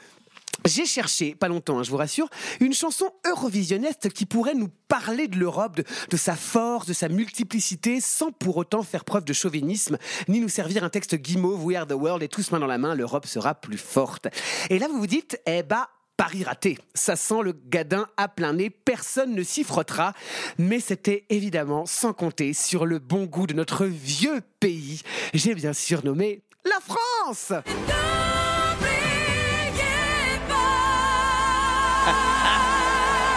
j'ai cherché, pas longtemps, hein, je vous rassure, une chanson eurovisionniste qui pourrait nous parler de l'Europe, de, sa force, de sa multiplicité, sans pour autant faire preuve de chauvinisme, ni nous servir un texte guimauve, We are the world, et tous main dans la main, l'Europe sera plus forte. Et là, vous vous dites, eh bah, Paris raté. Ça sent le gadin à plein nez, personne ne s'y frottera. Mais c'était évidemment sans compter sur le bon goût de notre vieux pays. J'ai bien sûr nommé la France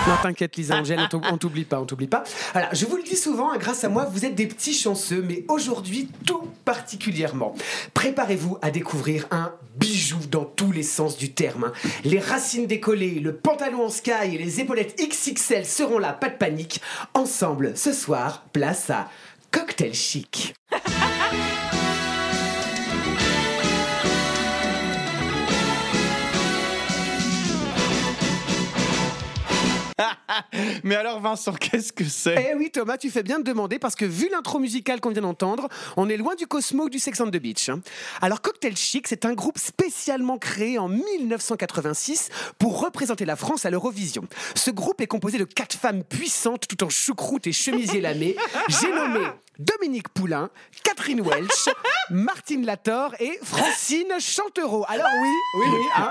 Non, t'inquiète, Lisa Angèle, on t'ou- on t'oublie pas, on t'oublie pas. Alors, je vous le dis souvent, hein, grâce à moi, vous êtes des petits chanceux, mais aujourd'hui, tout particulièrement. Préparez-vous à découvrir un bijou dans tous les sens du terme. hein. Les racines décollées, le pantalon en sky et les épaulettes XXL seront là, pas de panique. Ensemble, ce soir, place à Cocktail Chic. Mais alors, Vincent, qu'est-ce que c'est? Eh oui, Thomas, tu fais bien de demander parce que vu l'intro musicale qu'on vient d'entendre, on est loin du Cosmo ou du Sex on the Beach. hein. Alors, Cocktail Chic, c'est un groupe spécialement créé en 1986 pour représenter la France à l'Eurovision. Ce groupe est composé de quatre femmes puissantes tout en choucroute et chemisier lamé. J'ai nommé Dominique Poulain, Catherine Welch, Martine Lator et Francine Chantereau. Alors oui, oui, oui, hein,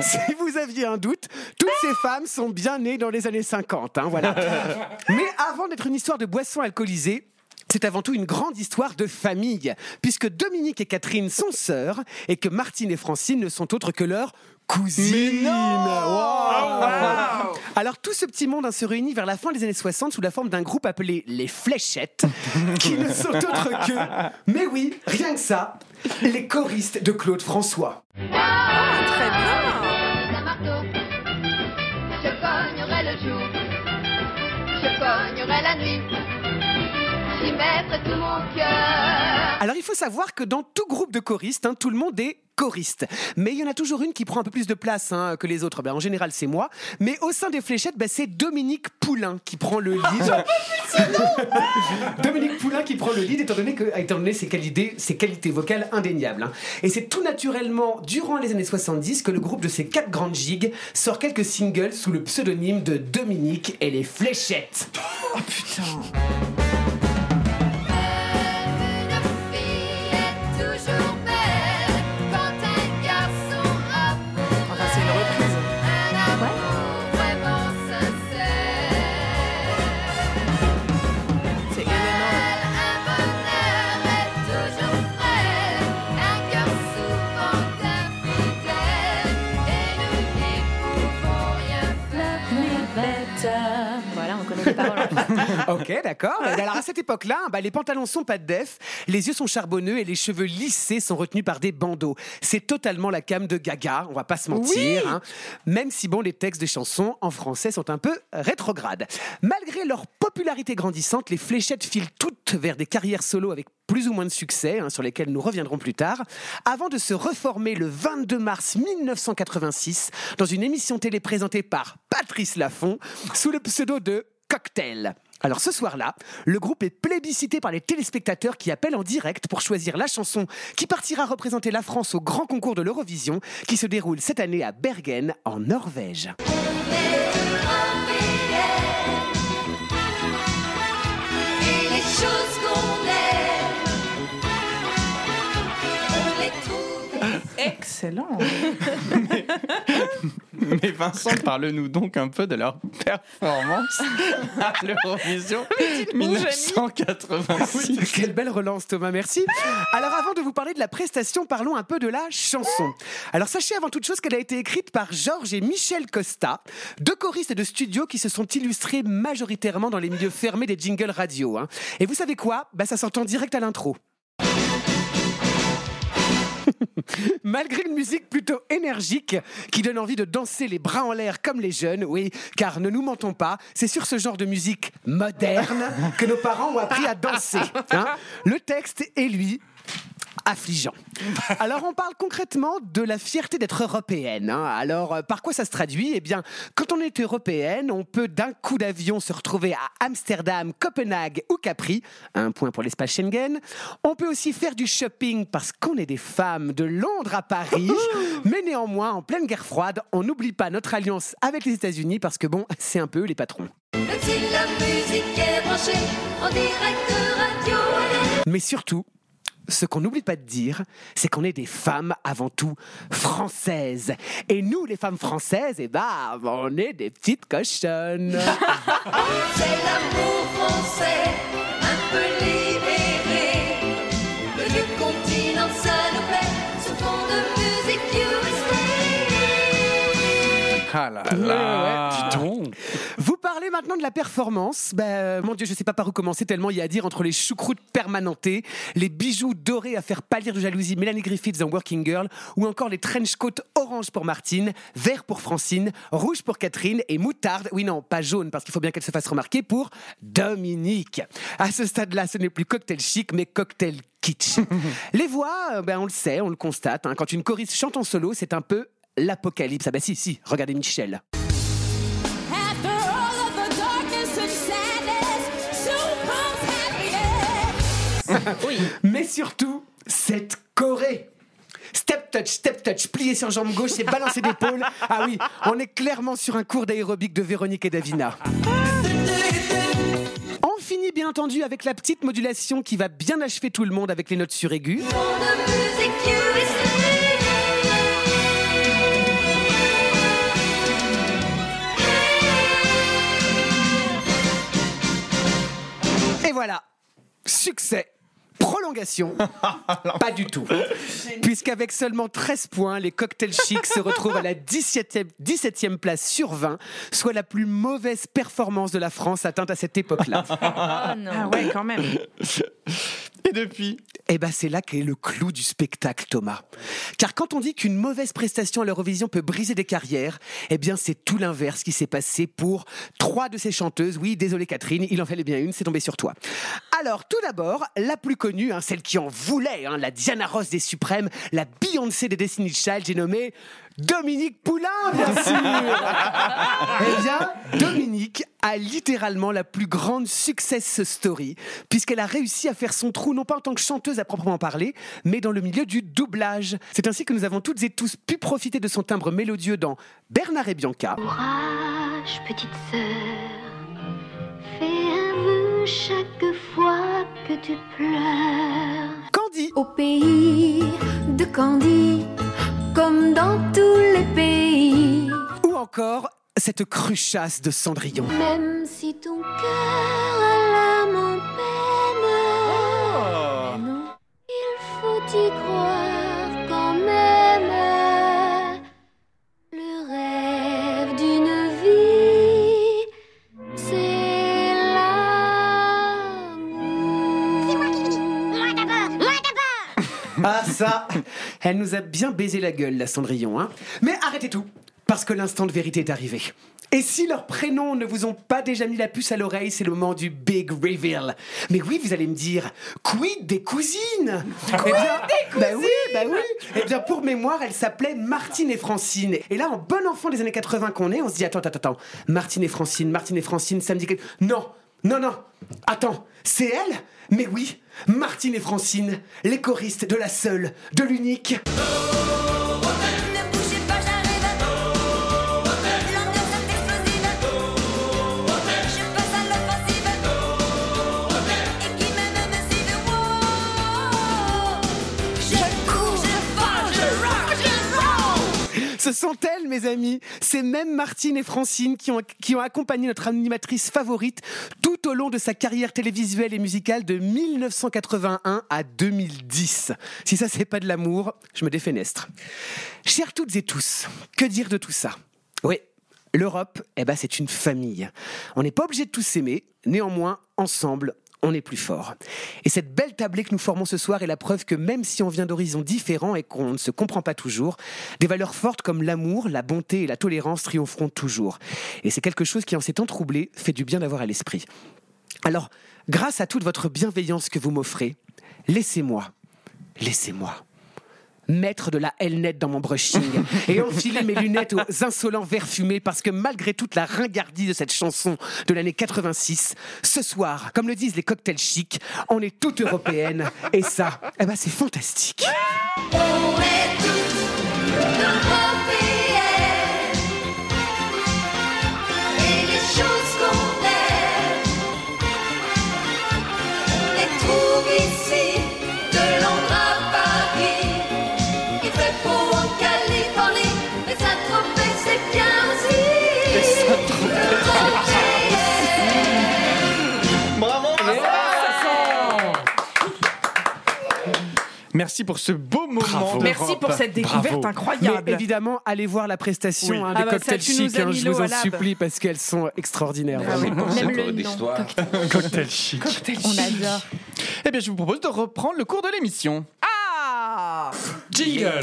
si vous aviez un doute, toutes ces femmes sont bien nées dans les années 50, hein, voilà. (laughs) Mais avant d'être une histoire de boissons alcoolisées, c'est avant tout une grande histoire de famille, puisque Dominique et Catherine sont sœurs et que Martine et Francine ne sont autres que leurs cousines. Wow. Alors tout ce petit monde hein, se réunit vers la fin des années 60 sous la forme d'un groupe appelé les Fléchettes, qui ne sont (laughs) autres que, mais oui, rien que ça, les choristes de Claude François. Ah, très bien je cognerai la nuit. J'y mettrai tout mon cœur. Alors il faut savoir que dans tout groupe de choristes, hein, tout le monde est choriste. Mais il y en a toujours une qui prend un peu plus de place hein, que les autres. Ben, en général, c'est moi. Mais au sein des fléchettes, ben, c'est Dominique Poulain qui prend le lead. Dominique Poulain qui prend le lead, étant donné, que, étant donné ses, qualités, ses qualités vocales indéniables. hein. Et c'est tout naturellement, durant les années 70, que le groupe de ces quatre grandes gigues sort quelques singles sous le pseudonyme de Dominique et les fléchettes. Oh putain (laughs) Ok, d'accord. Alors à cette époque-là, bah, les pantalons sont pas de def, les yeux sont charbonneux et les cheveux lissés sont retenus par des bandeaux. C'est totalement la cam de Gaga, on va pas se mentir. hein. Même si bon, les textes des chansons en français sont un peu rétrogrades. Malgré leur popularité grandissante, les fléchettes filent toutes vers des carrières solo avec plus ou moins de succès, hein, sur lesquels nous reviendrons plus tard, avant de se reformer le 22 mars 1986 dans une émission télé présentée par Patrice Laffont sous le pseudo de Cocktail. Alors ce soir-là, le groupe est plébiscité par les téléspectateurs qui appellent en direct pour choisir la chanson qui partira représenter la France au grand concours de l'Eurovision qui se déroule cette année à Bergen en Norvège. Excellent (laughs) Mais Vincent, parle-nous donc un peu de leur performance à l'Eurovision 1986. Quelle belle relance Thomas, merci. Alors avant de vous parler de la prestation, parlons un peu de la chanson. Alors sachez avant toute chose qu'elle a été écrite par Georges et Michel Costa, deux choristes de studio qui se sont illustrés majoritairement dans les milieux fermés des jingles radio. hein. Et vous savez quoi? Bah, Ça s'entend direct à l'intro. (laughs) Malgré une musique plutôt énergique qui donne envie de danser les bras en l'air comme les jeunes, oui, car ne nous mentons pas, c'est sur ce genre de musique moderne que nos parents ont appris à danser. hein. Le texte est lui affligeant. Alors on parle concrètement de la fierté d'être européenne. hein. Alors euh, par quoi ça se traduit? Eh bien, quand on est européenne, on peut d'un coup d'avion se retrouver à Amsterdam, Copenhague ou Capri. Un point pour l'espace Schengen. On peut aussi faire du shopping parce qu'on est des femmes de Londres à Paris. Mais néanmoins, en pleine guerre froide, on n'oublie pas notre alliance avec les États-Unis parce que bon, c'est un peu eux les patrons. Même si la musique est branchée en direct radio. Mais surtout, ce qu'on n'oublie pas de dire, c'est qu'on est des femmes avant tout françaises. Et nous, les femmes françaises, eh ben, on est des petites cochonnes. (laughs) C'est l'amour français, un peu libéré. Le vieux continent, ça nous plaît, ce fond de musique USA. Ah là là. Dis donc. Vous parlez maintenant de la performance. Ben, euh, mon Dieu, je sais pas par où commencer tellement il y a à dire entre les choucroutes permanentées, les bijoux dorés à faire pâlir de jalousie Mélanie Griffiths dans Working Girl, ou encore les trench coats orange pour Martine, vert pour Francine, rouge pour Catherine et moutarde, oui non, pas jaune parce qu'il faut bien qu'elle se fasse remarquer, pour Dominique. À ce stade-là, ce n'est plus cocktail chic, mais cocktail kitsch. (laughs) les voix, euh, ben, on le sait, on le constate. hein. quand une choriste chante en solo, c'est un peu l'apocalypse. Ah ben si, si, regardez Michel. Mais surtout, cette Corée. Step touch, step touch, plié sur jambe gauche et balancer d'épaule. Ah oui, on est clairement sur un cours d'aérobic de Véronique et Davina. On finit bien entendu avec la petite modulation qui va bien achever tout le monde avec les notes sur aigu. Fond de musique USA. Et voilà, succès. Prolongation (laughs) Pas du tout. Puisqu'avec seulement 13 points, les cocktails chics se retrouvent à la 17e, 17e place sur 20, soit la plus mauvaise performance de la France atteinte à cette époque-là. Ah ouais, quand même. Et depuis? Eh ben, c'est là qu'est le clou du spectacle, Thomas. Car quand on dit qu'une mauvaise prestation à l'Eurovision peut briser des carrières, eh bien, c'est tout l'inverse qui s'est passé pour trois de ces chanteuses. Oui, désolé Catherine, il en fallait bien une, c'est tombé sur toi. Alors, tout d'abord, la plus connue, hein, celle qui en voulait, hein, la Diana Ross des Suprêmes, la Beyoncé des Destiny Child, j'ai nommé Dominique Poulain, bien sûr (laughs) Eh bien, Dominique a littéralement la plus grande success story, puisqu'elle a réussi à faire son trou, non pas en tant que chanteuse à proprement parler, mais dans le milieu du doublage. C'est ainsi que nous avons toutes et tous pu profiter de son timbre mélodieux dans Bernard et Bianca, Courage, petite sœur, fais un vœu chaque fois que tu pleures. Candy, Au pays de Candy, comme dans tous les pays, ou encore cette cruchasse de Cendrillon. même si ton cœur a l'âme en peine, il faut y croire ça, elle nous a bien baisé la gueule, la Cendrillon. Hein Mais arrêtez tout, parce que l'instant de vérité est arrivé. Et si leurs prénoms ne vous ont pas déjà mis la puce à l'oreille, c'est le moment du big reveal. Mais oui, vous allez me dire, quid des cousines? Quid des cousines Bah oui, bah oui. Eh bien, pour mémoire, elle s'appelait Martine et Francine. Et là, en bon enfant des années 80 qu'on est, on se dit, attends, attends, attends, Martine et Francine, Martine et Francine, ça me dit quelque... Non, non, non, attends, c'est elle? Mais oui, Martine et Francine, les choristes de la seule, de l'unique... Ce sont elles, mes amis, ces mêmes Martine et Francine qui ont, accompagné notre animatrice favorite tout au long de sa carrière télévisuelle et musicale de 1981 à 2010. Si ça, c'est pas de l'amour, je me défenestre. Chers toutes et tous, que dire de tout ça? Oui, l'Europe, eh ben, c'est une famille. On n'est pas obligé de tous s'aimer, néanmoins, ensemble, on est plus fort. Et cette belle tablée que nous formons ce soir est la preuve que même si on vient d'horizons différents et qu'on ne se comprend pas toujours, des valeurs fortes comme l'amour, la bonté et la tolérance triompheront toujours. Et c'est quelque chose qui, en ces temps troublés, fait du bien d'avoir à l'esprit. Alors, grâce à toute votre bienveillance que vous m'offrez, laissez-moi, laissez-moi mettre de la L-net dans mon brushing (laughs) et enfiler mes lunettes aux insolents verres fumés parce que malgré toute la ringardie de cette chanson de l'année 86, ce soir, comme le disent les cocktails chics, on est toute européenne et ça, eh ben c'est fantastique. On est toutes européennes. Et les choses qu'on aime, on les trouve Merci pour ce beau moment. Bravo. Merci pour cette découverte Bravo. incroyable. Mais évidemment, allez voir la prestation Oui. hein, Ah des bah, cocktails chics, hein, je vous en supplie parce qu'elles sont extraordinaires. Ah oui. Même le nom. d'histoire. Cocktail chic. On adore. Eh bien, je vous propose de reprendre le cours de l'émission. Ah Jingle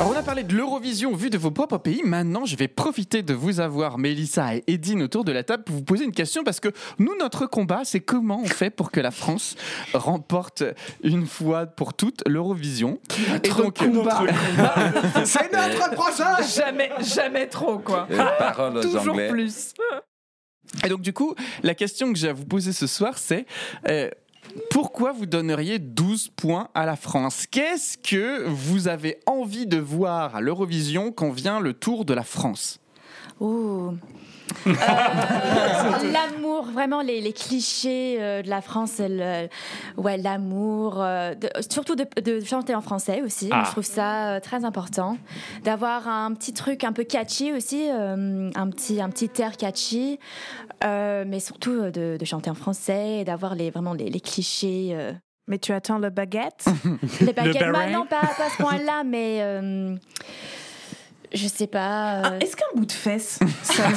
Alors, on a parlé de l'Eurovision vue de vos propres pays. Maintenant, je vais profiter de vous avoir, Mélissa et Edine, autour de la table pour vous poser une question parce que nous, notre combat, c'est comment on fait pour que la France remporte une fois pour toutes l'Eurovision. Et donc, C'est notre (laughs) prochain Jamais, jamais trop, quoi. Euh, parole aux Toujours Anglais. plus. Et donc, du coup, la question que j'ai à vous poser ce soir, c'est euh, pourquoi vous donneriez 12 points à la France? Qu'est-ce que vous avez envie de voir à l'Eurovision quand vient le tour de la France? Oh. Euh, l'amour, vraiment les, les clichés euh, de la France, le- ouais, l'amour, euh, surtout de, de chanter en français aussi. Ah. Je trouve ça euh, très important. D'avoir un petit truc un peu catchy aussi, euh, un petit un petit air catchy, euh, mais surtout euh, de, de chanter en français et d'avoir les vraiment les, les clichés. euh. Mais tu attends le baguette? Les baguettes, bah, beret non pas, pas à ce point-là, mais euh, je sais pas. euh, Ah, Est-ce qu'un bout de fesse, (laughs) ça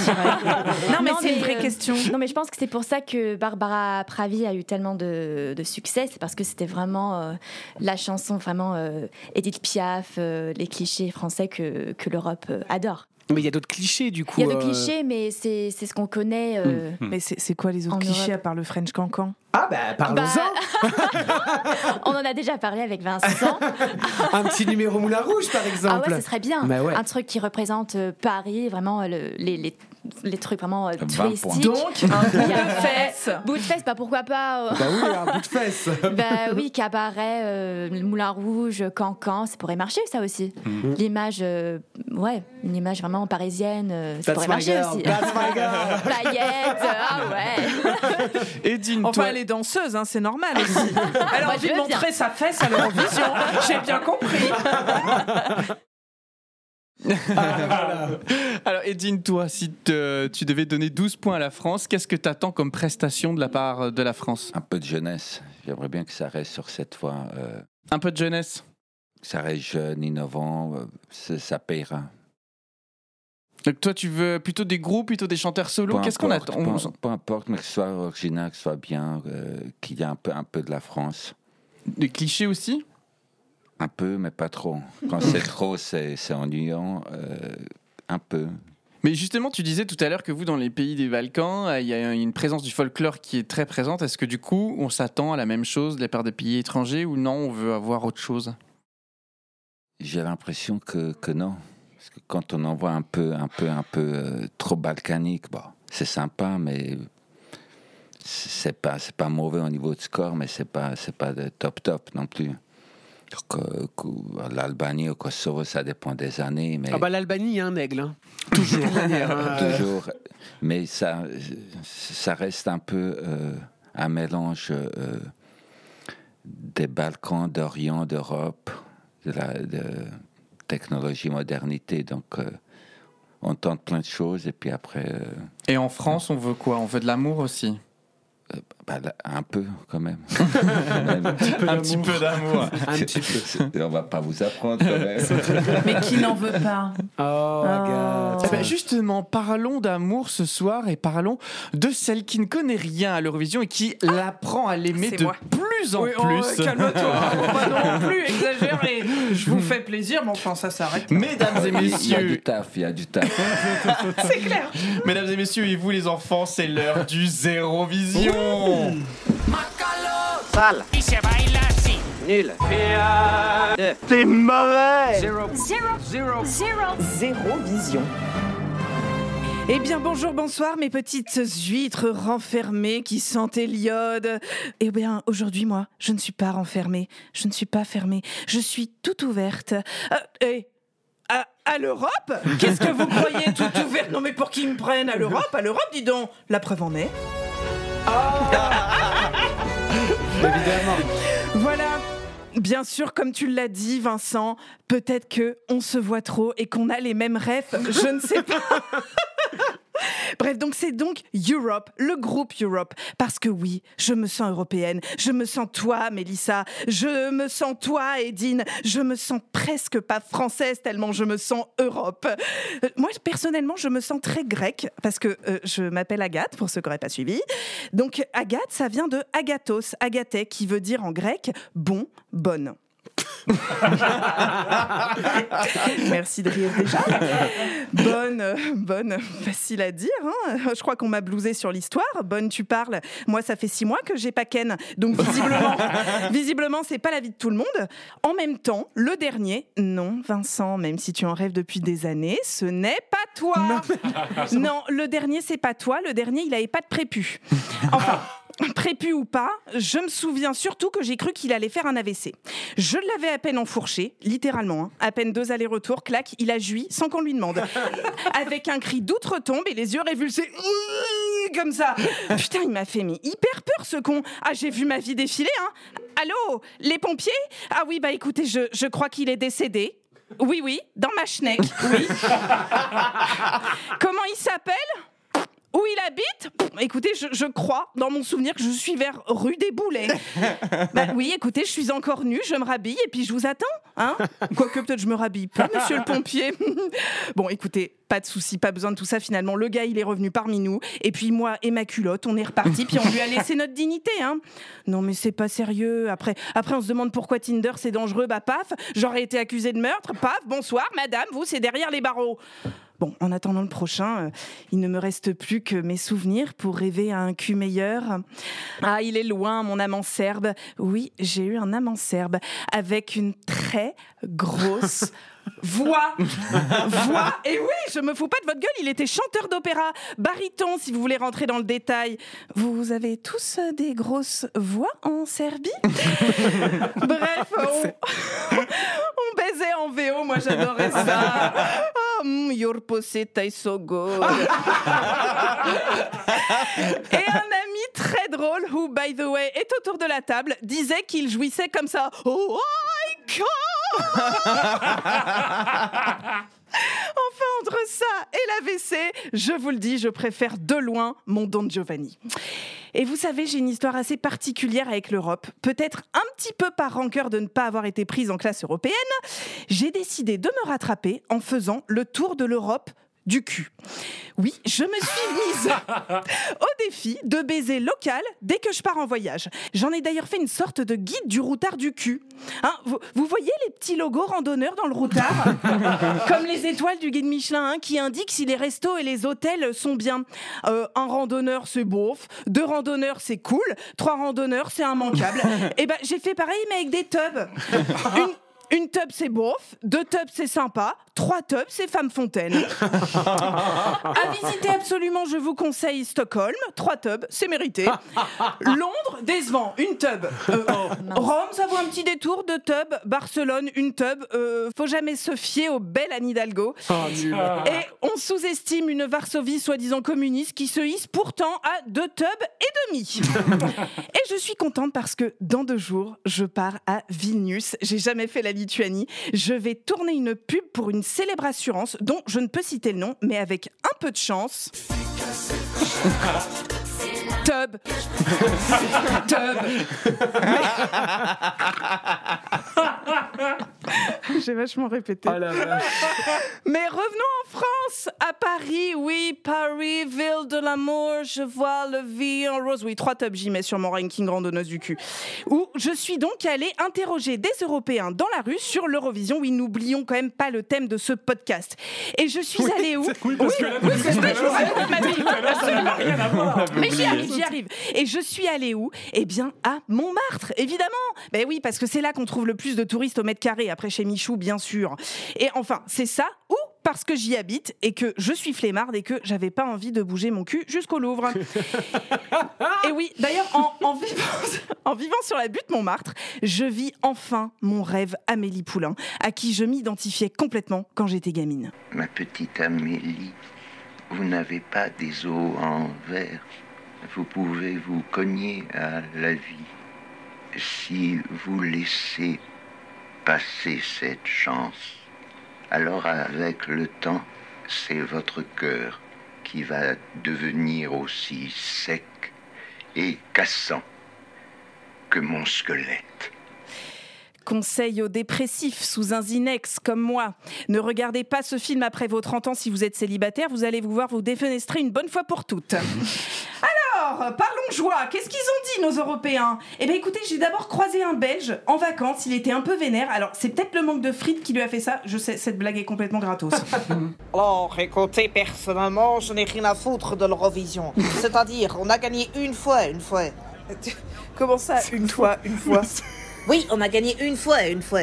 Non, mais c'est une vraie euh, question. Non, mais je pense que c'est pour ça que Barbara Pravi a eu tellement de, de succès. C'est parce que c'était vraiment euh, la chanson, vraiment euh, Edith Piaf, les clichés français que, que l'Europe adore. Mais il y a d'autres clichés du coup. Il y a de euh, clichés, mais c'est c'est ce qu'on connaît. euh, Mais c'est c'est quoi les autres En clichés Europe. à part le French cancan? Ah bah parlons-en (laughs) on en a déjà parlé avec Vincent. (laughs) Un petit numéro Moulin Rouge par ah exemple. ouais, ce serait bien. Bah ouais. Un truc qui représente euh, Paris, vraiment euh, le- les, les, les trucs vraiment euh, 20 touristiques. Donc, (laughs) un bout de fesse Bout de fesse, bah pourquoi pas euh, Bah oui, un bout de fesse. (laughs) Bah oui, cabaret, euh, le Moulin Rouge, Cancan, ça pourrait marcher ça aussi. Mhm. L'image, euh, ouais, une image vraiment parisienne, euh, ça That's pourrait marcher girl, aussi. that's my girl. Paillettes, ah ouais. (laughs) Edine, Enfin, toi, elle est danseuse, hein, c'est normal aussi. Elle a Moi, envie de montrer sa fesse à l'Eurovision. J'ai bien compris. (laughs) Alors, Edine, toi, si te- tu devais donner 12 points à la France, qu'est-ce que tu attends comme prestation de la part de la France? Un peu de jeunesse. J'aimerais bien que ça reste sur cette fois. euh, Un peu de jeunesse? que ça reste jeune, innovant. euh, ça, ça payera. Donc, toi, tu veux plutôt des groupes, plutôt des chanteurs solo? Peu Qu'est-ce qu'on attend? On- Peu, peu importe, mais que ce soit original, que ce soit bien, euh, qu'il y ait un peu, un peu de la France. Des clichés aussi? Un peu, mais pas trop. Quand c'est trop, c'est ennuyant. euh, un peu. Mais justement, tu disais tout à l'heure que vous, dans les pays des Balkans, euh, il y a une présence du folklore qui est très présente. Est-ce que du coup, on s'attend à la même chose de la part des pays étrangers ou non, on veut avoir autre chose? J'ai l'impression que, que non. Parce que quand on en voit un peu, un peu, un peu euh, trop balkanique, bon, c'est sympa, mais c'est pas, pas mauvais au niveau de score, mais c'est pas, c'est pas de top top non plus. L'Albanie au Kosovo, ça dépend des années, mais Ah bah l'Albanie, il y a un aigle. hein. (laughs) Toujours. euh, (laughs) toujours. Mais ça, ça reste un peu euh, un mélange euh, des Balkans, d'Orient, d'Europe, de la de technologie, modernité. Donc, euh, on tente plein de choses et puis après, euh, Et en France, on veut quoi? On veut de l'amour aussi? Bah, là, un peu, quand même. (laughs) Un petit peu d'amour. (laughs) Un petit peu. On va pas vous apprendre, quand même. (laughs) Mais qui n'en veut pas? Oh, Agathe. Eh ben, justement, parlons d'amour ce soir et parlons de celle qui ne connaît rien à l'Eurovision et qui l'apprend à l'aimer de moi. plus en Oui, oh, plus. calme-toi, faut pas non plus exagérer. Je vous fais plaisir, mais enfin, ça s'arrête. Mesdames et Il y a du messieurs, taf, il y a du taf. C'est clair. mesdames et messieurs, et vous les enfants, c'est l'heure du Zérovision. Sale. Nul. C'est mauvais. Zéro vision. Eh bien, bonjour, bonsoir, mes petites huîtres renfermées qui sentaient l'iode. Eh bien, aujourd'hui, moi, je ne suis pas renfermée. Je ne suis pas fermée. Je suis toute ouverte. Euh, eh, à, à l'Europe? Qu'est-ce que vous croyez toute ouverte Non, mais pour qui me prennent? À l'Europe? À l'Europe, dis donc La preuve en est. (laughs) Évidemment. Voilà. Bien sûr, comme tu l'as dit, Vincent, peut-être que on se voit trop et qu'on a les mêmes rêves. Je ne sais pas. (laughs) Bref, donc c'est donc Europe, le groupe Europe. Parce que oui, je me sens européenne. Je me sens toi, Mélissa. Je me sens toi, Edine. Je me sens presque pas française tellement je me sens Europe. Euh, Moi, personnellement, je me sens très grecque parce que euh, je m'appelle Agathe, pour ceux qui n'auraient pas suivi. Donc, Agathe, ça vient de agathos, agathé, qui veut dire en grec bon, bonne. (laughs) Merci de rire déjà. Bonne, bonne, facile à dire. hein. Je crois qu'on m'a blousé sur l'histoire. Bonne, tu parles. Moi, ça fait six mois que j'ai pas Ken. Donc visiblement, (laughs) visiblement, c'est pas la vie de tout le monde. En même temps, le dernier, non, Vincent, même si tu en rêves depuis des années, ce n'est pas toi. Non, le dernier, c'est pas toi. Le dernier, il avait pas de prépu. Enfin. Prépu ou pas, je me souviens surtout que j'ai cru qu'il allait faire un AVC. Je l'avais à peine enfourché, littéralement, hein. à peine deux allers-retours, clac, il a joui sans qu'on lui demande. (laughs) Avec un cri d'outre-tombe et les yeux révulsés comme ça. Putain, il m'a fait mais hyper peur ce con. Ah, j'ai vu ma vie défiler, hein. Allô, les pompiers? Ah oui, bah écoutez, je, je crois qu'il est décédé. Oui, oui, dans ma schneck, oui. (laughs) Comment il s'appelle? Où il habite Écoutez, je, je crois, dans mon souvenir, que je suis vers rue des Boulets. (laughs) bah oui, écoutez, je suis encore nue, je me rhabille et puis je vous attends. Hein Quoique peut-être je me rhabille pas, (laughs) monsieur le pompier. (laughs) bon, écoutez, pas de souci, pas besoin de tout ça finalement. Le gars, il est revenu parmi nous. Et puis moi et ma culotte, on est reparti, puis on lui a laissé notre dignité. Hein non, mais c'est pas sérieux. Après, après, on se demande pourquoi Tinder, c'est dangereux. Bah paf, j'aurais été accusé de meurtre. Paf, bonsoir, madame, vous, c'est derrière les barreaux. Bon, en attendant le prochain, euh, il ne me reste plus que mes souvenirs pour rêver à un cul meilleur. Ah, il est loin, mon amant serbe. Oui, j'ai eu un amant serbe avec une très grosse (laughs) voix. voix. Et oui, je me fous pas de votre gueule, il était chanteur d'opéra, baryton, si vous voulez rentrer dans le détail. Vous avez tous des grosses voix en Serbie? (laughs) Bref, on, (laughs) on baisait en VO, moi j'adorais ça. Your pussy tastes so good. (laughs) Et un ami très drôle, who, by the way, est autour de la table, disait qu'il jouissait comme ça. Oh, my God (laughs) Entre ça et l'AVC, je vous le dis, je préfère de loin mon Don Giovanni. Et vous savez, j'ai une histoire assez particulière avec l'Europe. Peut-être un petit peu par rancœur de ne pas avoir été prise en classe européenne, j'ai décidé de me rattraper en faisant le tour de l'Europe du cul. Oui, je me suis mise (laughs) au défi de baiser local dès que je pars en voyage. J'en ai d'ailleurs fait une sorte de guide du routard du cul. Hein, vous, vous voyez les petits logos randonneurs dans le routard (laughs) Comme les étoiles du guide Michelin hein, qui indiquent si les restos et les hôtels sont bien. Euh, un randonneur, c'est beauf. Deux randonneurs, c'est cool. Trois randonneurs, c'est immanquable. (laughs) Et ben, j'ai fait pareil, mais avec des tubs. Une, une tub, c'est beauf. Deux tubs, c'est sympa. Trois tubs, c'est femme fontaine. (laughs) à visiter absolument, je vous conseille Stockholm. Trois tubs, c'est mérité. (laughs) Londres, décevant. Une tub. Euh, (laughs) Rome, ça vaut un petit détour. Deux tubs. Barcelone, une tub. Euh, faut jamais se fier au bel Anne Hidalgo. Et on sous-estime une Varsovie soi-disant communiste qui se hisse pourtant à deux tubs et demi. et je suis contente parce que dans deux jours, je pars à Vilnius. J'ai jamais fait la Lituanie. Je vais tourner une pub pour une célèbre assurance dont je ne peux citer le nom, mais avec un peu de chance. (laughs) Tub (laughs) Tub. (laughs) (laughs) J'ai vachement répété. (laughs) Mais revenons en France, à Paris, oui, Paris, ville de l'amour, je vois le vie en rose. Oui, trois tops j'y mets sur mon ranking randonneuse du cul. Où je suis donc allée interroger des Européens dans la rue sur l'Eurovision. Oui, n'oublions quand même pas le thème de ce podcast. Et je suis allée où Oui, parce que là, oui, je n'avait rien à voir. Mais j'y arrive, j'y arrive. Et je suis allée où? Eh bien, à Montmartre, évidemment. Ben oui, parce que c'est là qu'on trouve le plus de touristes au mètre carré, après chez Michou, bien sûr. Et enfin, c'est ça, ou parce que j'y habite et que je suis flemmarde et que j'avais pas envie de bouger mon cul jusqu'au Louvre. (laughs) et oui, d'ailleurs, en, en vivant, en vivant sur la butte Montmartre, je vis enfin mon rêve Amélie Poulain, à qui je m'identifiais complètement quand j'étais gamine. Ma petite Amélie, vous n'avez pas des os en verre. Vous pouvez vous cogner à la vie. Si vous laissez passer cette chance, alors avec le temps, c'est votre cœur qui va devenir aussi sec et cassant que mon squelette. Conseil aux dépressifs sous un Zinex comme moi. Ne regardez pas ce film après vos 30 ans si vous êtes célibataire. Vous allez vous voir vous défenestrer une bonne fois pour toutes. Alors, (laughs) parlons joie. Qu'est-ce qu'ils ont dit, nos Européens? Eh bien, écoutez, j'ai d'abord croisé un Belge en vacances. Il était un peu vénère. Alors, c'est peut-être le manque de frites qui lui a fait ça. Je sais, cette blague est complètement gratos. Alors, (laughs) écoutez, personnellement, je n'ai rien à foutre de l'Eurovision. C'est-à-dire, on a gagné une fois, une fois. (laughs) Comment ça, une fois, une fois Oui, on a gagné une fois, une fois.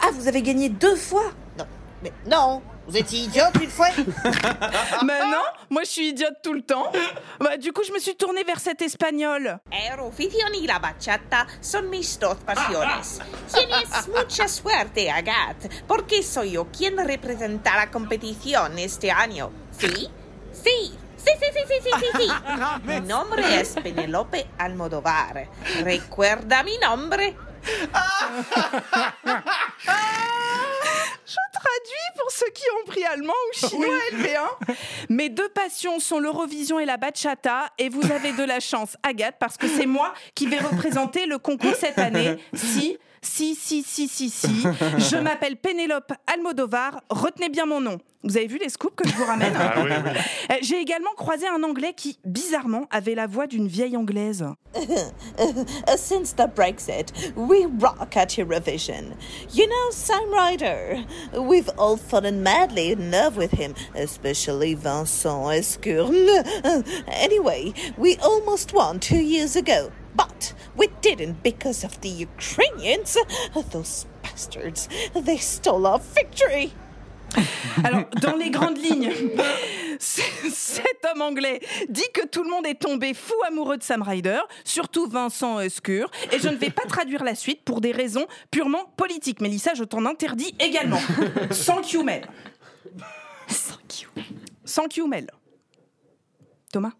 Ah, vous avez gagné deux fois? Non, mais non, vous étiez idiote une fois (laughs) Mais non, moi je suis idiote tout le temps. Bah, du coup, je me suis tournée vers cet espagnol. Eurovision y la bachata son mis dos pasiones. Tienes mucha suerte, Agat, porque soy yo quien representa la competición este año. ¿Sí? Sí. Sí, sí, sí, sí, sí, sí, sí. Mi (laughs) nombre es Penelope Almodovar. ¿Recuerda mi nombre? (laughs) Je traduis pour ceux qui ont pris allemand ou chinois LV1. (laughs) Mes deux passions sont l'Eurovision et la bachata. Et vous avez de la chance, Agathe, parce que c'est moi qui vais représenter le concours cette année. (laughs) Si, si, si, si, si, si. Je (laughs) m'appelle Pénélope Almodovar. Retenez bien mon nom. Vous avez vu les scoops que je vous ramène Ah oui, oui. Euh, J'ai également croisé un Anglais qui, bizarrement, avait la voix d'une vieille Anglaise. (laughs) Since the Brexit, we rock at Eurovision. You know Sam Ryder. We've all fallen madly in love with him, especially Vincent Escurne. (laughs) Anyway, we almost won two years ago, but we didn't because of the Ukrainians. Those bastards, they stole our victory. Alors, dans les grandes lignes, (laughs) cet homme anglais dit que tout le monde est tombé fou amoureux de Sam Ryder, surtout Vincent Escure, et je ne vais pas traduire la suite pour des raisons purement politiques. Mélissa, je t'en interdis également. Sans QML. Sans QML. Thomas?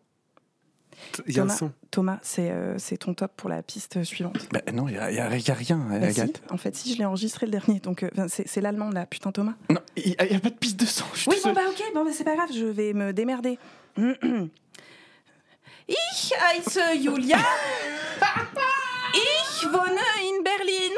Il y a un Thomas, son. Thomas, c'est euh, c'est ton top pour la piste suivante. Bah non, il n'y a, y a- y a rien, Bah si, Agathe. en fait, si, je l'ai enregistré le dernier, donc euh, c'est l'allemand là, putain Thomas. Non, il n'y a, pas de piste de sang. je suis Oui, bon bah ok, bon bah c'est pas grave, je vais me démerder. (clears throat) Ich heiße Julia. (laughs) Ich wohne in Berlin.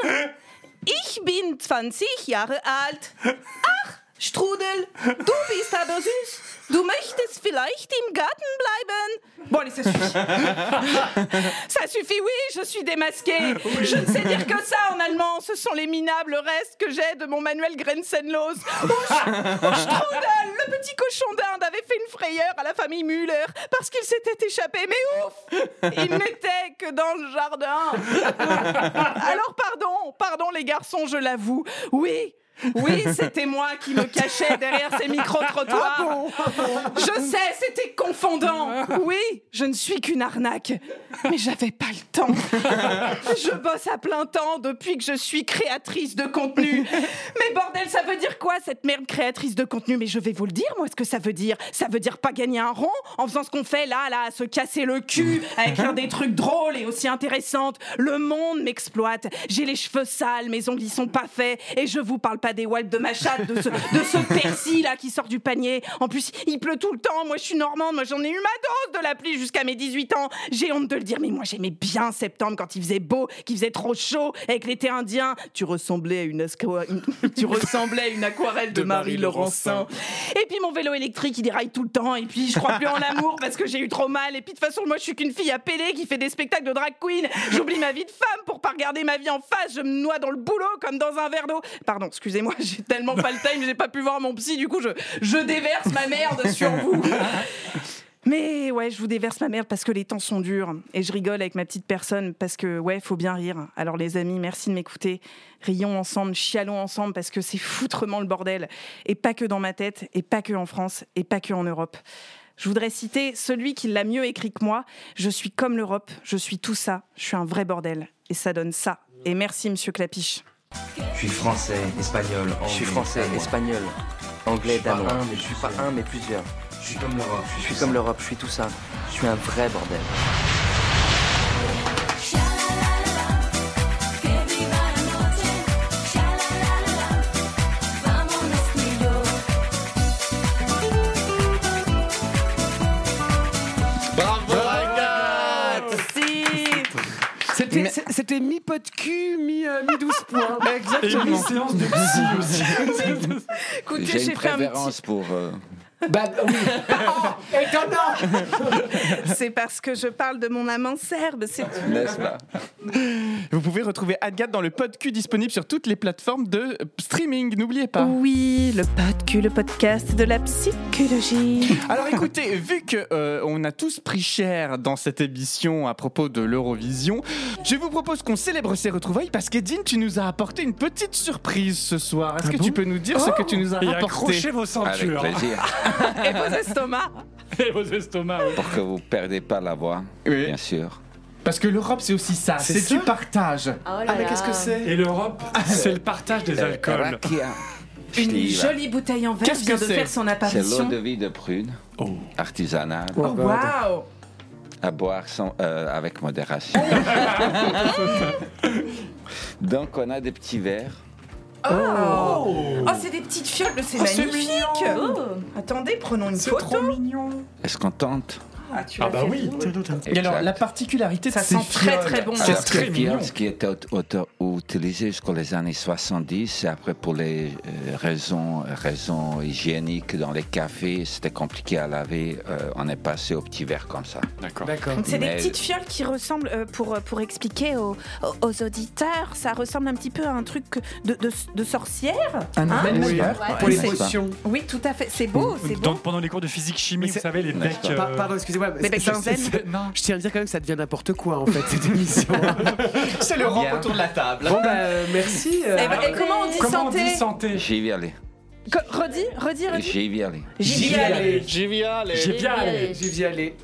Ich bin 20 Jahre alt. Ach, Strudel, du bist aber süß. Du möchtest vielleicht im Garten bleiben? Bon, allez, ça suffit. (laughs) Ça suffit, oui, je suis démasquée. Je ne sais dire que ça en allemand. Ce sont les minables restes que j'ai de mon manuel Grenzenlos. Oh, (laughs) le petit cochon d'Inde, avait fait une frayeur à la famille Müller parce qu'il s'était échappé. Mais ouf Il n'était que dans le jardin. (laughs) Alors, pardon, pardon, les garçons, je l'avoue. Oui. Oui, c'était moi qui me cachais derrière ces micro-trottoirs. Je sais, c'était confondant. Oui, je ne suis qu'une arnaque. Mais j'avais pas le temps. Je bosse à plein temps depuis que je suis créatrice de contenu. Mais bordel, ça veut dire quoi cette merde créatrice de contenu? Mais je vais vous le dire, moi, ce que ça veut dire. Ça veut dire pas gagner un rond en faisant ce qu'on fait là, là, à se casser le cul, à écrire des trucs drôles et aussi intéressantes. Le monde m'exploite. J'ai les cheveux sales, mes ongles ils sont pas faits, et je vous parle pas pas des wipes de ma chatte, de ce, de ce persil là qui sort du panier. En plus, il pleut tout le temps. Moi, je suis normande. Moi, j'en ai eu ma dose de la pluie jusqu'à mes 18 ans. J'ai honte de le dire, mais moi, j'aimais bien septembre quand il faisait beau, qu'il faisait trop chaud avec l'été indien. Tu ressemblais à une, asqua- une- (laughs) tu ressemblais à une aquarelle de, De Marie Marie Laurencin. Et puis mon vélo électrique, il déraille tout le temps. Et puis je crois plus en l'amour parce que j'ai eu trop mal. Et puis de toute façon, moi, je suis qu'une fille appelée qui fait des spectacles de drag queen. J'oublie ma vie de femme pour pas regarder ma vie en face. Je me noie dans le boulot comme dans un verre d'eau. Pardon, excusez-moi, j'ai tellement pas le time, j'ai pas pu voir mon psy. Du coup, je, je déverse ma merde sur vous. Mais ouais, je vous déverse ma merde parce que les temps sont durs et je rigole avec ma petite personne parce que ouais, faut bien rire. Alors les amis, merci de m'écouter. Rions ensemble, chialons ensemble parce que c'est foutrement le bordel et pas que dans ma tête et pas que en France et pas que en Europe. Je voudrais citer celui qui l'a mieux écrit que moi. Je suis comme l'Europe, je suis tout ça, je suis un vrai bordel et ça donne ça. Et merci monsieur Clapiche. Je suis français, espagnol, anglais. Je suis français, danois. espagnol, anglais, Je suis pas danois. un, mais je suis pas un, mais plusieurs. Je suis comme l'Europe. Je suis comme l'Europe, je suis tout ça. Je suis un vrai bordel. C'était- mi-pot de cul, mi-12 mi 12 points. (laughs) Et une séance de psy aussi. (laughs) Écoutez, J'ai une fait un petit- préférence pour. Bah oui. (laughs) Étonnant (laughs) C'est parce que je parle de mon amant serbe, c'est tout. N'est-ce pas Vous pouvez retrouver Agathe dans le PodQ disponible sur toutes les plateformes de streaming, n'oubliez pas. Oui, le PodQ, le podcast de la psychologie. Alors (laughs) écoutez, vu que euh, on a tous pris cher dans cette émission à propos de l'Eurovision, je vous propose qu'on célèbre ces retrouvailles parce qu'Edine, tu nous as apporté une petite surprise ce soir. Est-ce Ah que bon tu peux nous dire ce que tu nous as Et rapporté accrochez vos ceintures. Avec plaisir. (laughs) Et vos estomacs. Et vos estomacs. oui. Pour que vous ne perdez pas la voix, Oui. bien sûr. Parce que l'Europe, c'est aussi ça, C'est du partage. Oh là Ah mais qu'est-ce que c'est Et l'Europe, c'est le partage des alcools. rakia. Une jolie bouteille en verre Qu'est-ce vient que de c'est faire son C'est l'eau apparition. de vie de prune, Oh. artisanale, Oh, Waouh à boire sans, euh, avec modération. (laughs) Donc on a des petits verres. Oh, Oh, c'est des petites fioles, c'est Oh, c'est magnifique Oh. Attendez, prenons une C'est photo. trop mignon. Est-ce qu'on tente? Ah, tu Ah bah fait oui. Et alors, la particularité de Ça sent très, très bon. c'est ce que- mignon. fioles qui auto- utilisées jusqu'aux les années 70, et après pour les euh, raisons, raisons hygiéniques dans les cafés, c'était compliqué à laver, euh, on est passé au petit verre comme ça. D'accord. D'accord. Donc c'est des petites fioles qui ressemblent, euh, pour, pour expliquer aux, auditeurs, ça ressemble un petit peu à un truc de, de, de sorcière. Un Hein Oui, pour les potions. Oui, tout à fait. C'est beau, c'est Dans- pendant les cours de physique chimie, vous savez, les becs. euh, Pardon, excusez-moi. Becs je- Non. Tiens à dire quand même que ça devient n'importe quoi en fait cette émission. (laughs) C'est l'Europe Bien. autour de la table. bon bah euh, merci. euh, Et, bah, et comment on dit Comment on santé dit santé J'y vais aller. Co- Redis, redis, redis. J'y vais aller. J'y vais aller. J'y vais aller. J'ai bien allé. J'y vais aller.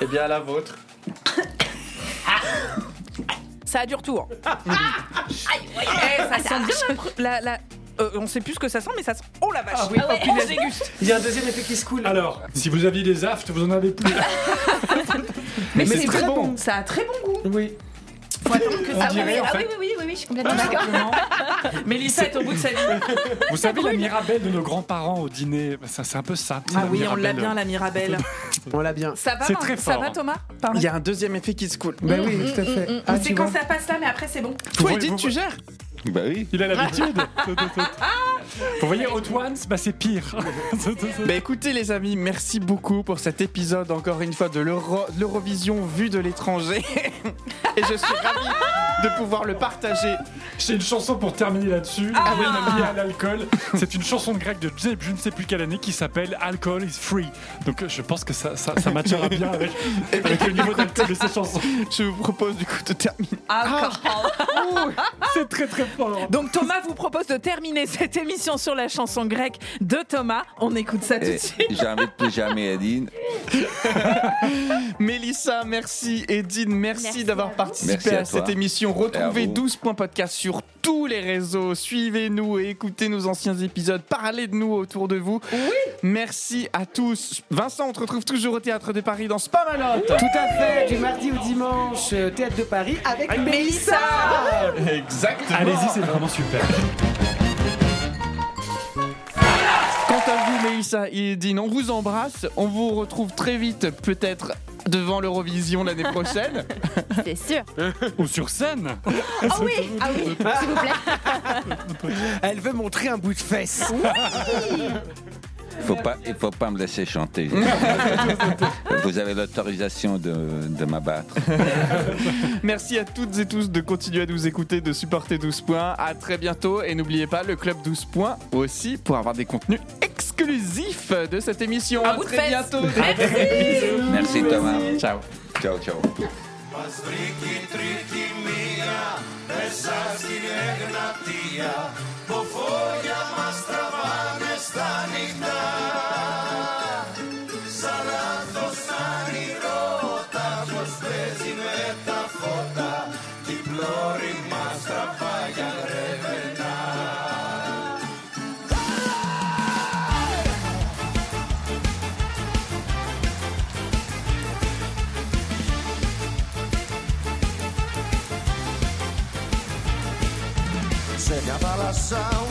Eh bien, à la vôtre. Ça a du retour. (laughs) Eh, ça sent bien la pr- la. Euh, on sait plus ce que ça sent, mais ça sent. Oh la vache! Ah oui, punaise. on déguste. Il y a un deuxième effet qui se coule. Alors, si vous aviez des aftes, vous en avez plus. (laughs) Mais, Mais c'est très bon. bon. Ça a très bon goût. Oui. Faut attendre que On ça. dirait, en ah fait. oui, oui, oui, oui, oui, je suis complètement d'accord. (laughs) Mélissa est au bout de sa vie. Vous savez, la mirabelle de nos grands-parents au dîner, ça, c'est un peu ça. Ah la oui, on l'a bien, la Mirabelle. (laughs) On l'a bien. Ça va, C'est Mar- très ça fort. va Thomas Pardon. Il y a un deuxième effet qui se coule. Bah oui, tout à fait. Ah, c'est quand vois. ça passe là, mais après c'est bon. Toi, Edith, tu gères Bah oui. Il a l'habitude. (laughs) vous voyez, Hot Ones, bah, c'est pire. (laughs) Bah écoutez les amis, merci beaucoup pour cet épisode encore une fois de l'Euro- de l'Eurovision vue de l'étranger. (laughs) Et je suis ravi de pouvoir le partager. J'ai une chanson pour terminer là-dessus. Ah. liée à l'alcool. C'est une chanson de grec de je je ne sais plus quelle année qui s'appelle Alcohol is Free. Donc euh, je pense que ça, ça, ça matchera bien avec, avec le niveau d'alcool de ces chansons. Je vous propose du coup de terminer. C'est très très Donc Thomas vous propose de terminer (laughs) cette émission sur la chanson grecque de Thomas. On écoute ça tout de Et suite. J'invite plus jamais Edine. (laughs) Mélissa, merci. Edine, merci, Merci d'avoir participé Merci à, à cette émission. Retrouvez vous. 12 points podcast sur tous les réseaux. Suivez-nous et écoutez nos anciens épisodes. Parlez de nous autour de vous. Oui. Merci à tous. Vincent, on te retrouve toujours au Théâtre de Paris dans Spamalotte. Tout à fait, du mardi au dimanche, euh, Théâtre de Paris avec Mélissa. Exactement. Ménézi, c'est vraiment super. Quant à vous, Mélissa et Edine, on vous embrasse. On vous retrouve très vite, peut-être devant l'Eurovision l'année (laughs) prochaine. C'est sûr. Ou sur scène. Oh oui, ah oui, s'il vous plaît. Elle veut montrer un bout de fesse. Oui faut pas, il faut pas me laisser chanter. (laughs) Vous avez l'autorisation de, de m'abattre. (laughs) Merci à toutes et tous de continuer à nous écouter, de supporter 12 points. À très bientôt et n'oubliez pas le club 12 points aussi pour avoir des contenus exclusifs de cette émission. À À bout de très fesses. bientôt. Merci. Merci Thomas. Ciao. Ciao, ciao. Μας βρήκε η τρίτη μία μέσα στην Εγνατία που φώλια μας τραβάνε Στα νυχτά. Σαν λάθος όνειρώτα πως παίζει με τα φώτα. Κι η πλώρη μας τραβάει για γρεβενά Σε μια θάλασσα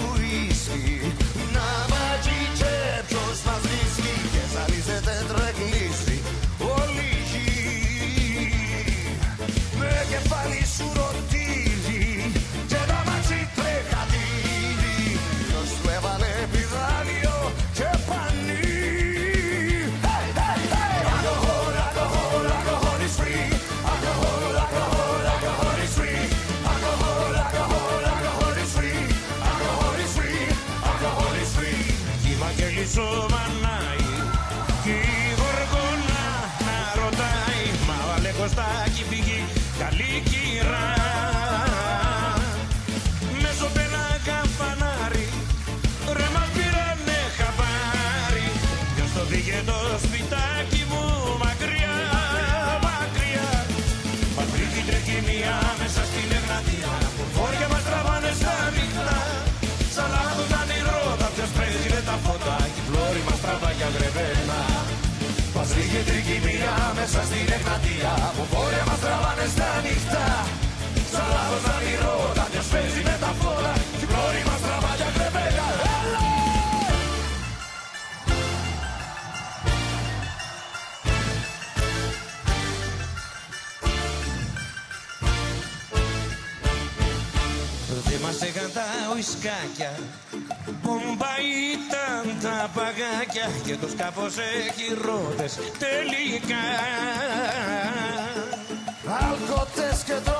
μέσα στην Εγνατία Που βόρεια μας τραβάνε στα νυχτά Σαν λάθος ανηρώτα ποιος παίζει με τα φώτα Κι η πλώρη μας τραβά για γρεβένα Έλα! Δεν μας έκαν τα ουισκάκια μάτια και τους κάπως έχει ρόδες τελικά. Αλκοτές και το